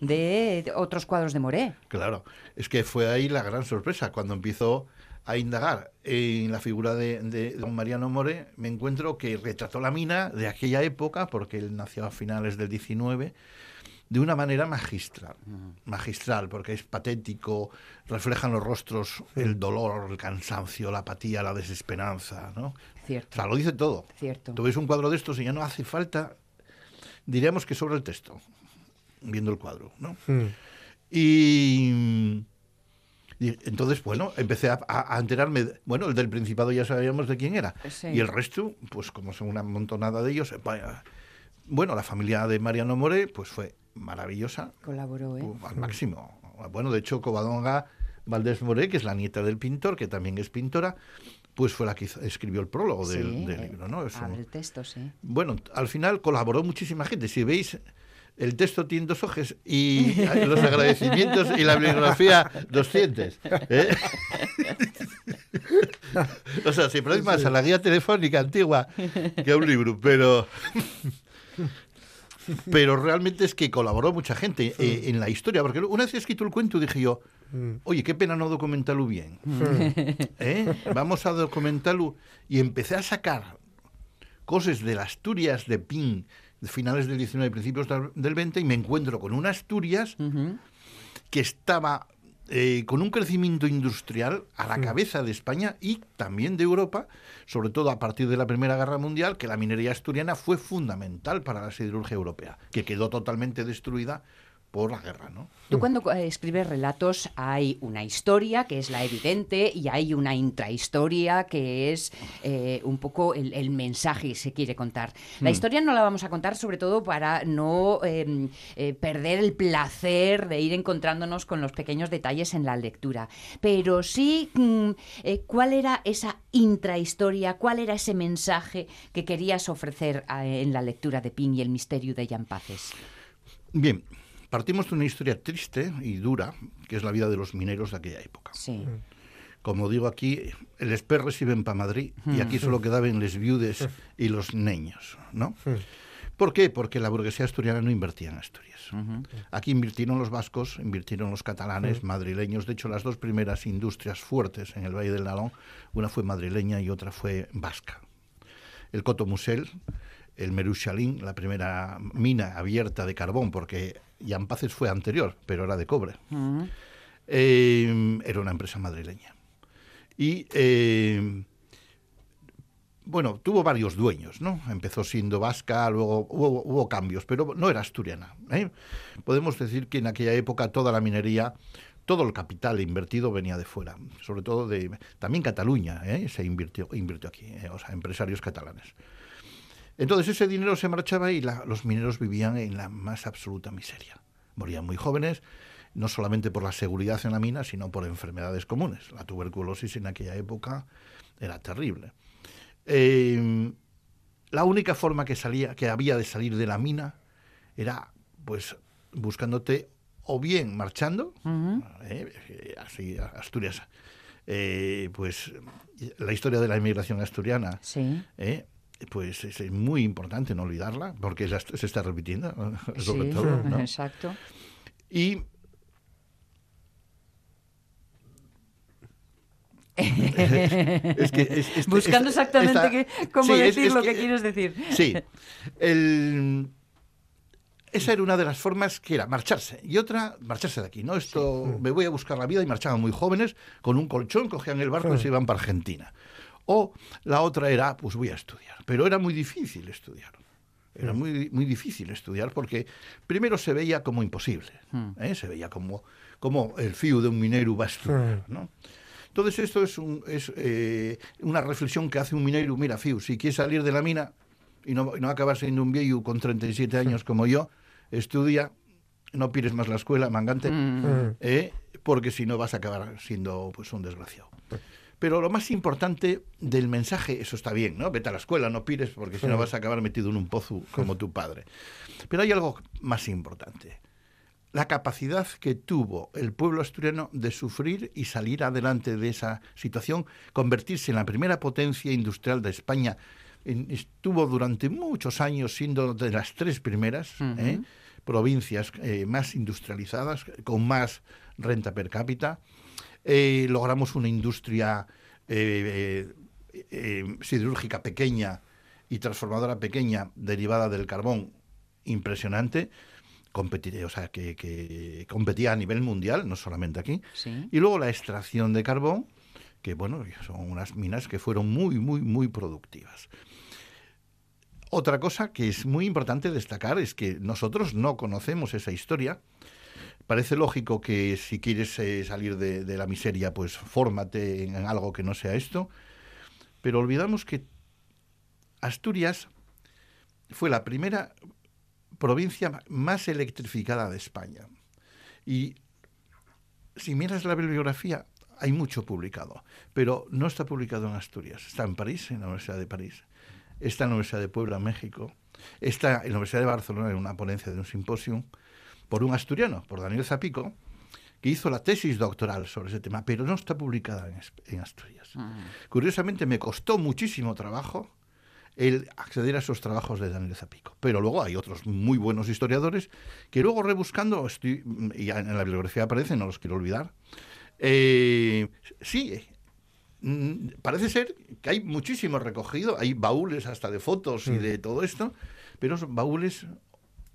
de otros cuadros de Moré. Claro, es que fue ahí la gran sorpresa. Cuando empiezo a indagar en la figura de, de don Mariano More, me encuentro que retrató la mina de aquella época, porque él nació a finales del 19, de una manera magistral. Magistral, porque es patético, reflejan los rostros el dolor, el cansancio, la apatía, la desesperanza, ¿no? Cierto. O sea, lo dice todo. Cierto. Tú ves un cuadro de estos y ya no hace falta, diríamos que sobre el texto, viendo el cuadro, ¿no? Y, y entonces, bueno, empecé a, a- a enterarme. de- bueno, el del Principado ya sabíamos de quién era. Sí. Y el resto, pues como son una montonada de ellos, bueno, la familia de Mariano More, pues fue maravillosa, Colaboró, ¿eh? al máximo. Bueno, de hecho, Covadonga Valdés More, que es la nieta del pintor, que también es pintora, pues fue la que escribió el prólogo del, Sí, del libro, ¿no? Es un- abre el texto, sí. bueno, al final colaboró muchísima gente. Si veis, el texto tiene dos hojas y los agradecimientos y la bibliografía 200. ¿eh? o sea, siempre hay más a la guía telefónica antigua que a un libro, pero... Pero realmente es que colaboró mucha gente eh, en la historia, porque una vez he escrito el cuento dije yo, oye, qué pena no documentarlo bien. ¿Eh? Vamos a documentarlo. Y empecé a sacar cosas de las Asturias de Pin, finales del 19 y principios del del 20, y me encuentro con una Asturias que estaba eh, con un crecimiento industrial a la cabeza de España y también de Europa, sobre todo a partir de la Primera Guerra Mundial, que la minería asturiana fue fundamental para la siderurgia europea, que quedó totalmente destruida por la guerra, ¿no? Tú cuando eh, escribes relatos hay una historia que es la evidente y hay una intrahistoria que es eh, un poco el, el mensaje que se quiere contar. La Mm. historia no la vamos a contar sobre todo para no eh, eh, perder el placer de ir encontrándonos con los pequeños detalles en la lectura, pero sí mm, cuál era esa intrahistoria, cuál era ese mensaje que querías ofrecer en la lectura de Pin y el misterio de Yampaces. Bien, partimos de una historia triste y dura, que es la vida de los mineros de aquella época. Sí. Como digo aquí, los perros iban para Madrid y aquí solo quedaban les viudes y los niños, ¿no? ¿Por qué? Porque la burguesía asturiana no invertía en Asturias. Aquí invirtieron los vascos, invirtieron los catalanes, madrileños. De hecho, las dos primeras industrias fuertes en el Valle del Nalón, una fue madrileña y otra fue vasca. El Cotomusel, el Meruchalín, la primera mina abierta de carbón, porque Yampaces fue anterior, pero era de cobre. Eh, era una empresa madrileña. Y eh, bueno, tuvo varios dueños, ¿no? Empezó siendo vasca, luego hubo, hubo cambios, pero no era asturiana. ¿eh? Podemos decir que en aquella época toda la minería, todo el capital invertido venía de fuera, sobre todo de también Cataluña, ¿eh? se invirtió, invirtió aquí, ¿eh? o sea, empresarios catalanes. Entonces ese dinero se marchaba y la- los mineros vivían en la más absoluta miseria. Morían muy jóvenes, no solamente por la seguridad en la mina, sino por enfermedades comunes. La tuberculosis en aquella época era terrible. Eh, la única forma que salía, que había de salir de la mina era, pues, buscándote o bien marchando, eh, eh, así Asturias, eh, pues la historia de la inmigración asturiana, eh, pues es muy importante no olvidarla, porque ya se está repitiendo, sobre Sí, todo. ¿no? exacto. Y Es que es- es- Buscando exactamente esta- cómo Sí, decir es lo que- que quieres decir. Sí. El- esa era una de las formas que era marcharse. Y otra, marcharse de aquí. ¿no? Esto, me voy a buscar la vida y marchaban muy jóvenes con un colchón, cogían el barco y se iban para Argentina. O la otra era, pues voy a estudiar. Pero era muy difícil estudiar. Era muy, muy difícil estudiar porque primero se veía como imposible. ¿eh? Se veía como, como el fiu de un minero va a estudiar. ¿no? Entonces esto es, un- es eh, una reflexión que hace un minero. Mira, fiu, si quieres salir de la mina y no, y no acabar siendo un viejo con 37 años como yo, estudia, no pires más la escuela, mangante, Mm. eh, porque si no vas a acabar siendo pues un desgraciado. Pero lo más importante del mensaje, eso está bien, ¿no? Vete a la escuela, no pires, porque si no vas a acabar metido en un pozo como tu padre. Pero hay algo más importante. La capacidad que tuvo el pueblo asturiano de sufrir y salir adelante de esa situación, convertirse en la primera potencia industrial de España. Estuvo durante muchos años siendo de las tres primeras ¿eh? provincias eh, más industrializadas, con más renta per cápita. Eh, logramos una industria eh, eh, eh, siderúrgica pequeña y transformadora pequeña derivada del carbón impresionante, competir- o sea, que, que competía a nivel mundial, no solamente aquí. Sí. Y luego la extracción de carbón, que bueno, son unas minas que fueron muy, muy, muy productivas. Otra cosa que es muy importante destacar es que nosotros no conocemos esa historia. Parece lógico que si quieres eh, salir de, la miseria, pues fórmate en algo que no sea esto. Pero olvidamos que Asturias fue la primera provincia más electrificada de España. Y si miras la bibliografía, hay mucho publicado, pero no está publicado en Asturias. Está en París, en la Universidad de París. Está en la Universidad de Puebla, en México. Está en la Universidad de Barcelona en una ponencia de un simposio por un asturiano, por Daniel Zapico, que hizo la tesis doctoral sobre ese tema, pero no está publicada en, Asturias. Curiosamente, me costó muchísimo trabajo el acceder a esos trabajos de Daniel Zapico. Pero luego hay otros muy buenos historiadores que luego rebuscando, estoy, y en la bibliografía aparecen, no los quiero olvidar, eh, sí, mm, parece ser que hay muchísimo recogido, hay baúles hasta de fotos y de todo esto, pero son baúles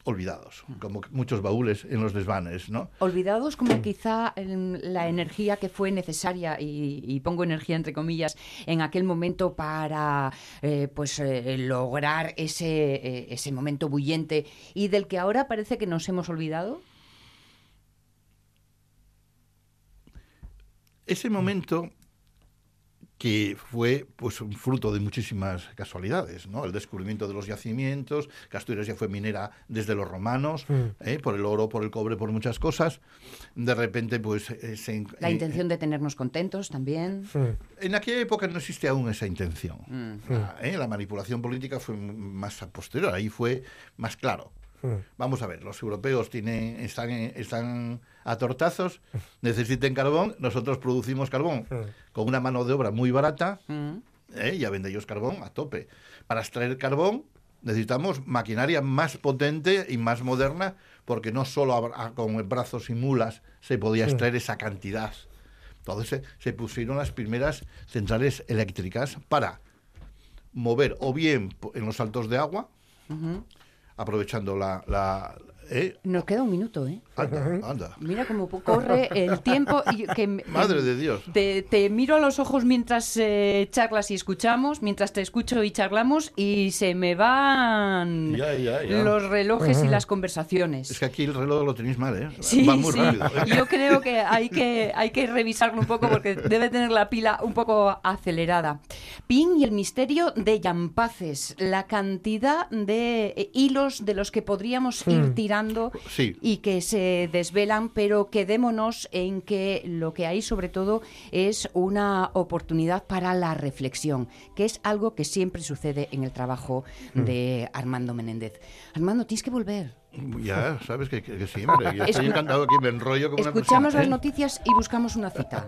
olvidados, como muchos baúles en los desvanes, ¿no? Olvidados como quizá la energía que fue necesaria, y, y pongo energía entre comillas, en aquel momento para eh, pues eh, lograr ese, eh, ese momento bullente y del que ahora parece que nos hemos olvidado. Ese momento que fue pues un fruto de muchísimas casualidades, ¿no? El descubrimiento de los yacimientos, que Asturias ya fue minera desde los romanos, ¿eh? por el oro, por el cobre, por muchas cosas. De repente, pues eh, se La eh, intención de tenernos contentos también. en aquella época no existe aún esa intención. Mm. Ah, ¿eh? La manipulación política fue más a posterior, ahí fue más claro. Vamos a ver, los europeos tienen, están, en- están a tortazos, necesiten carbón, nosotros producimos carbón con una mano de obra muy barata, ¿eh? ya vende ellos carbón a tope. Para extraer carbón necesitamos maquinaria más potente y más moderna, porque no solo a- a- con brazos y mulas se podía extraer esa cantidad. Entonces se, se pusieron las primeras centrales eléctricas para mover o bien en los saltos de agua. Aprovechando la... ¿eh? Nos queda un minuto, ¿eh? Anda, anda. Mira cómo corre el tiempo. Y que, Madre de Dios. Te, te miro a los ojos mientras eh, charlas y escuchamos, mientras te escucho y charlamos, y se me van Ya, ya, ya. los relojes y las conversaciones. Es que aquí el reloj lo tenéis mal, ¿eh? Sí, Va muy sí. rápido. ¿eh? Yo creo que hay, que hay que revisarlo un poco porque debe tener la pila un poco acelerada. Pin y el misterio de Yampaces, la cantidad de hilos de los que podríamos ir Hmm. Sí. y que se desvelan, pero quedémonos en que lo que hay sobre todo es una oportunidad para la reflexión, que es algo que siempre sucede en el trabajo Hmm. de Armando Menéndez. Armando, tienes que volver. Ya, sabes que, que-. Yo Es estoy una- encantado que me enrollo como una Escuchamos persona, las noticias y buscamos una cita.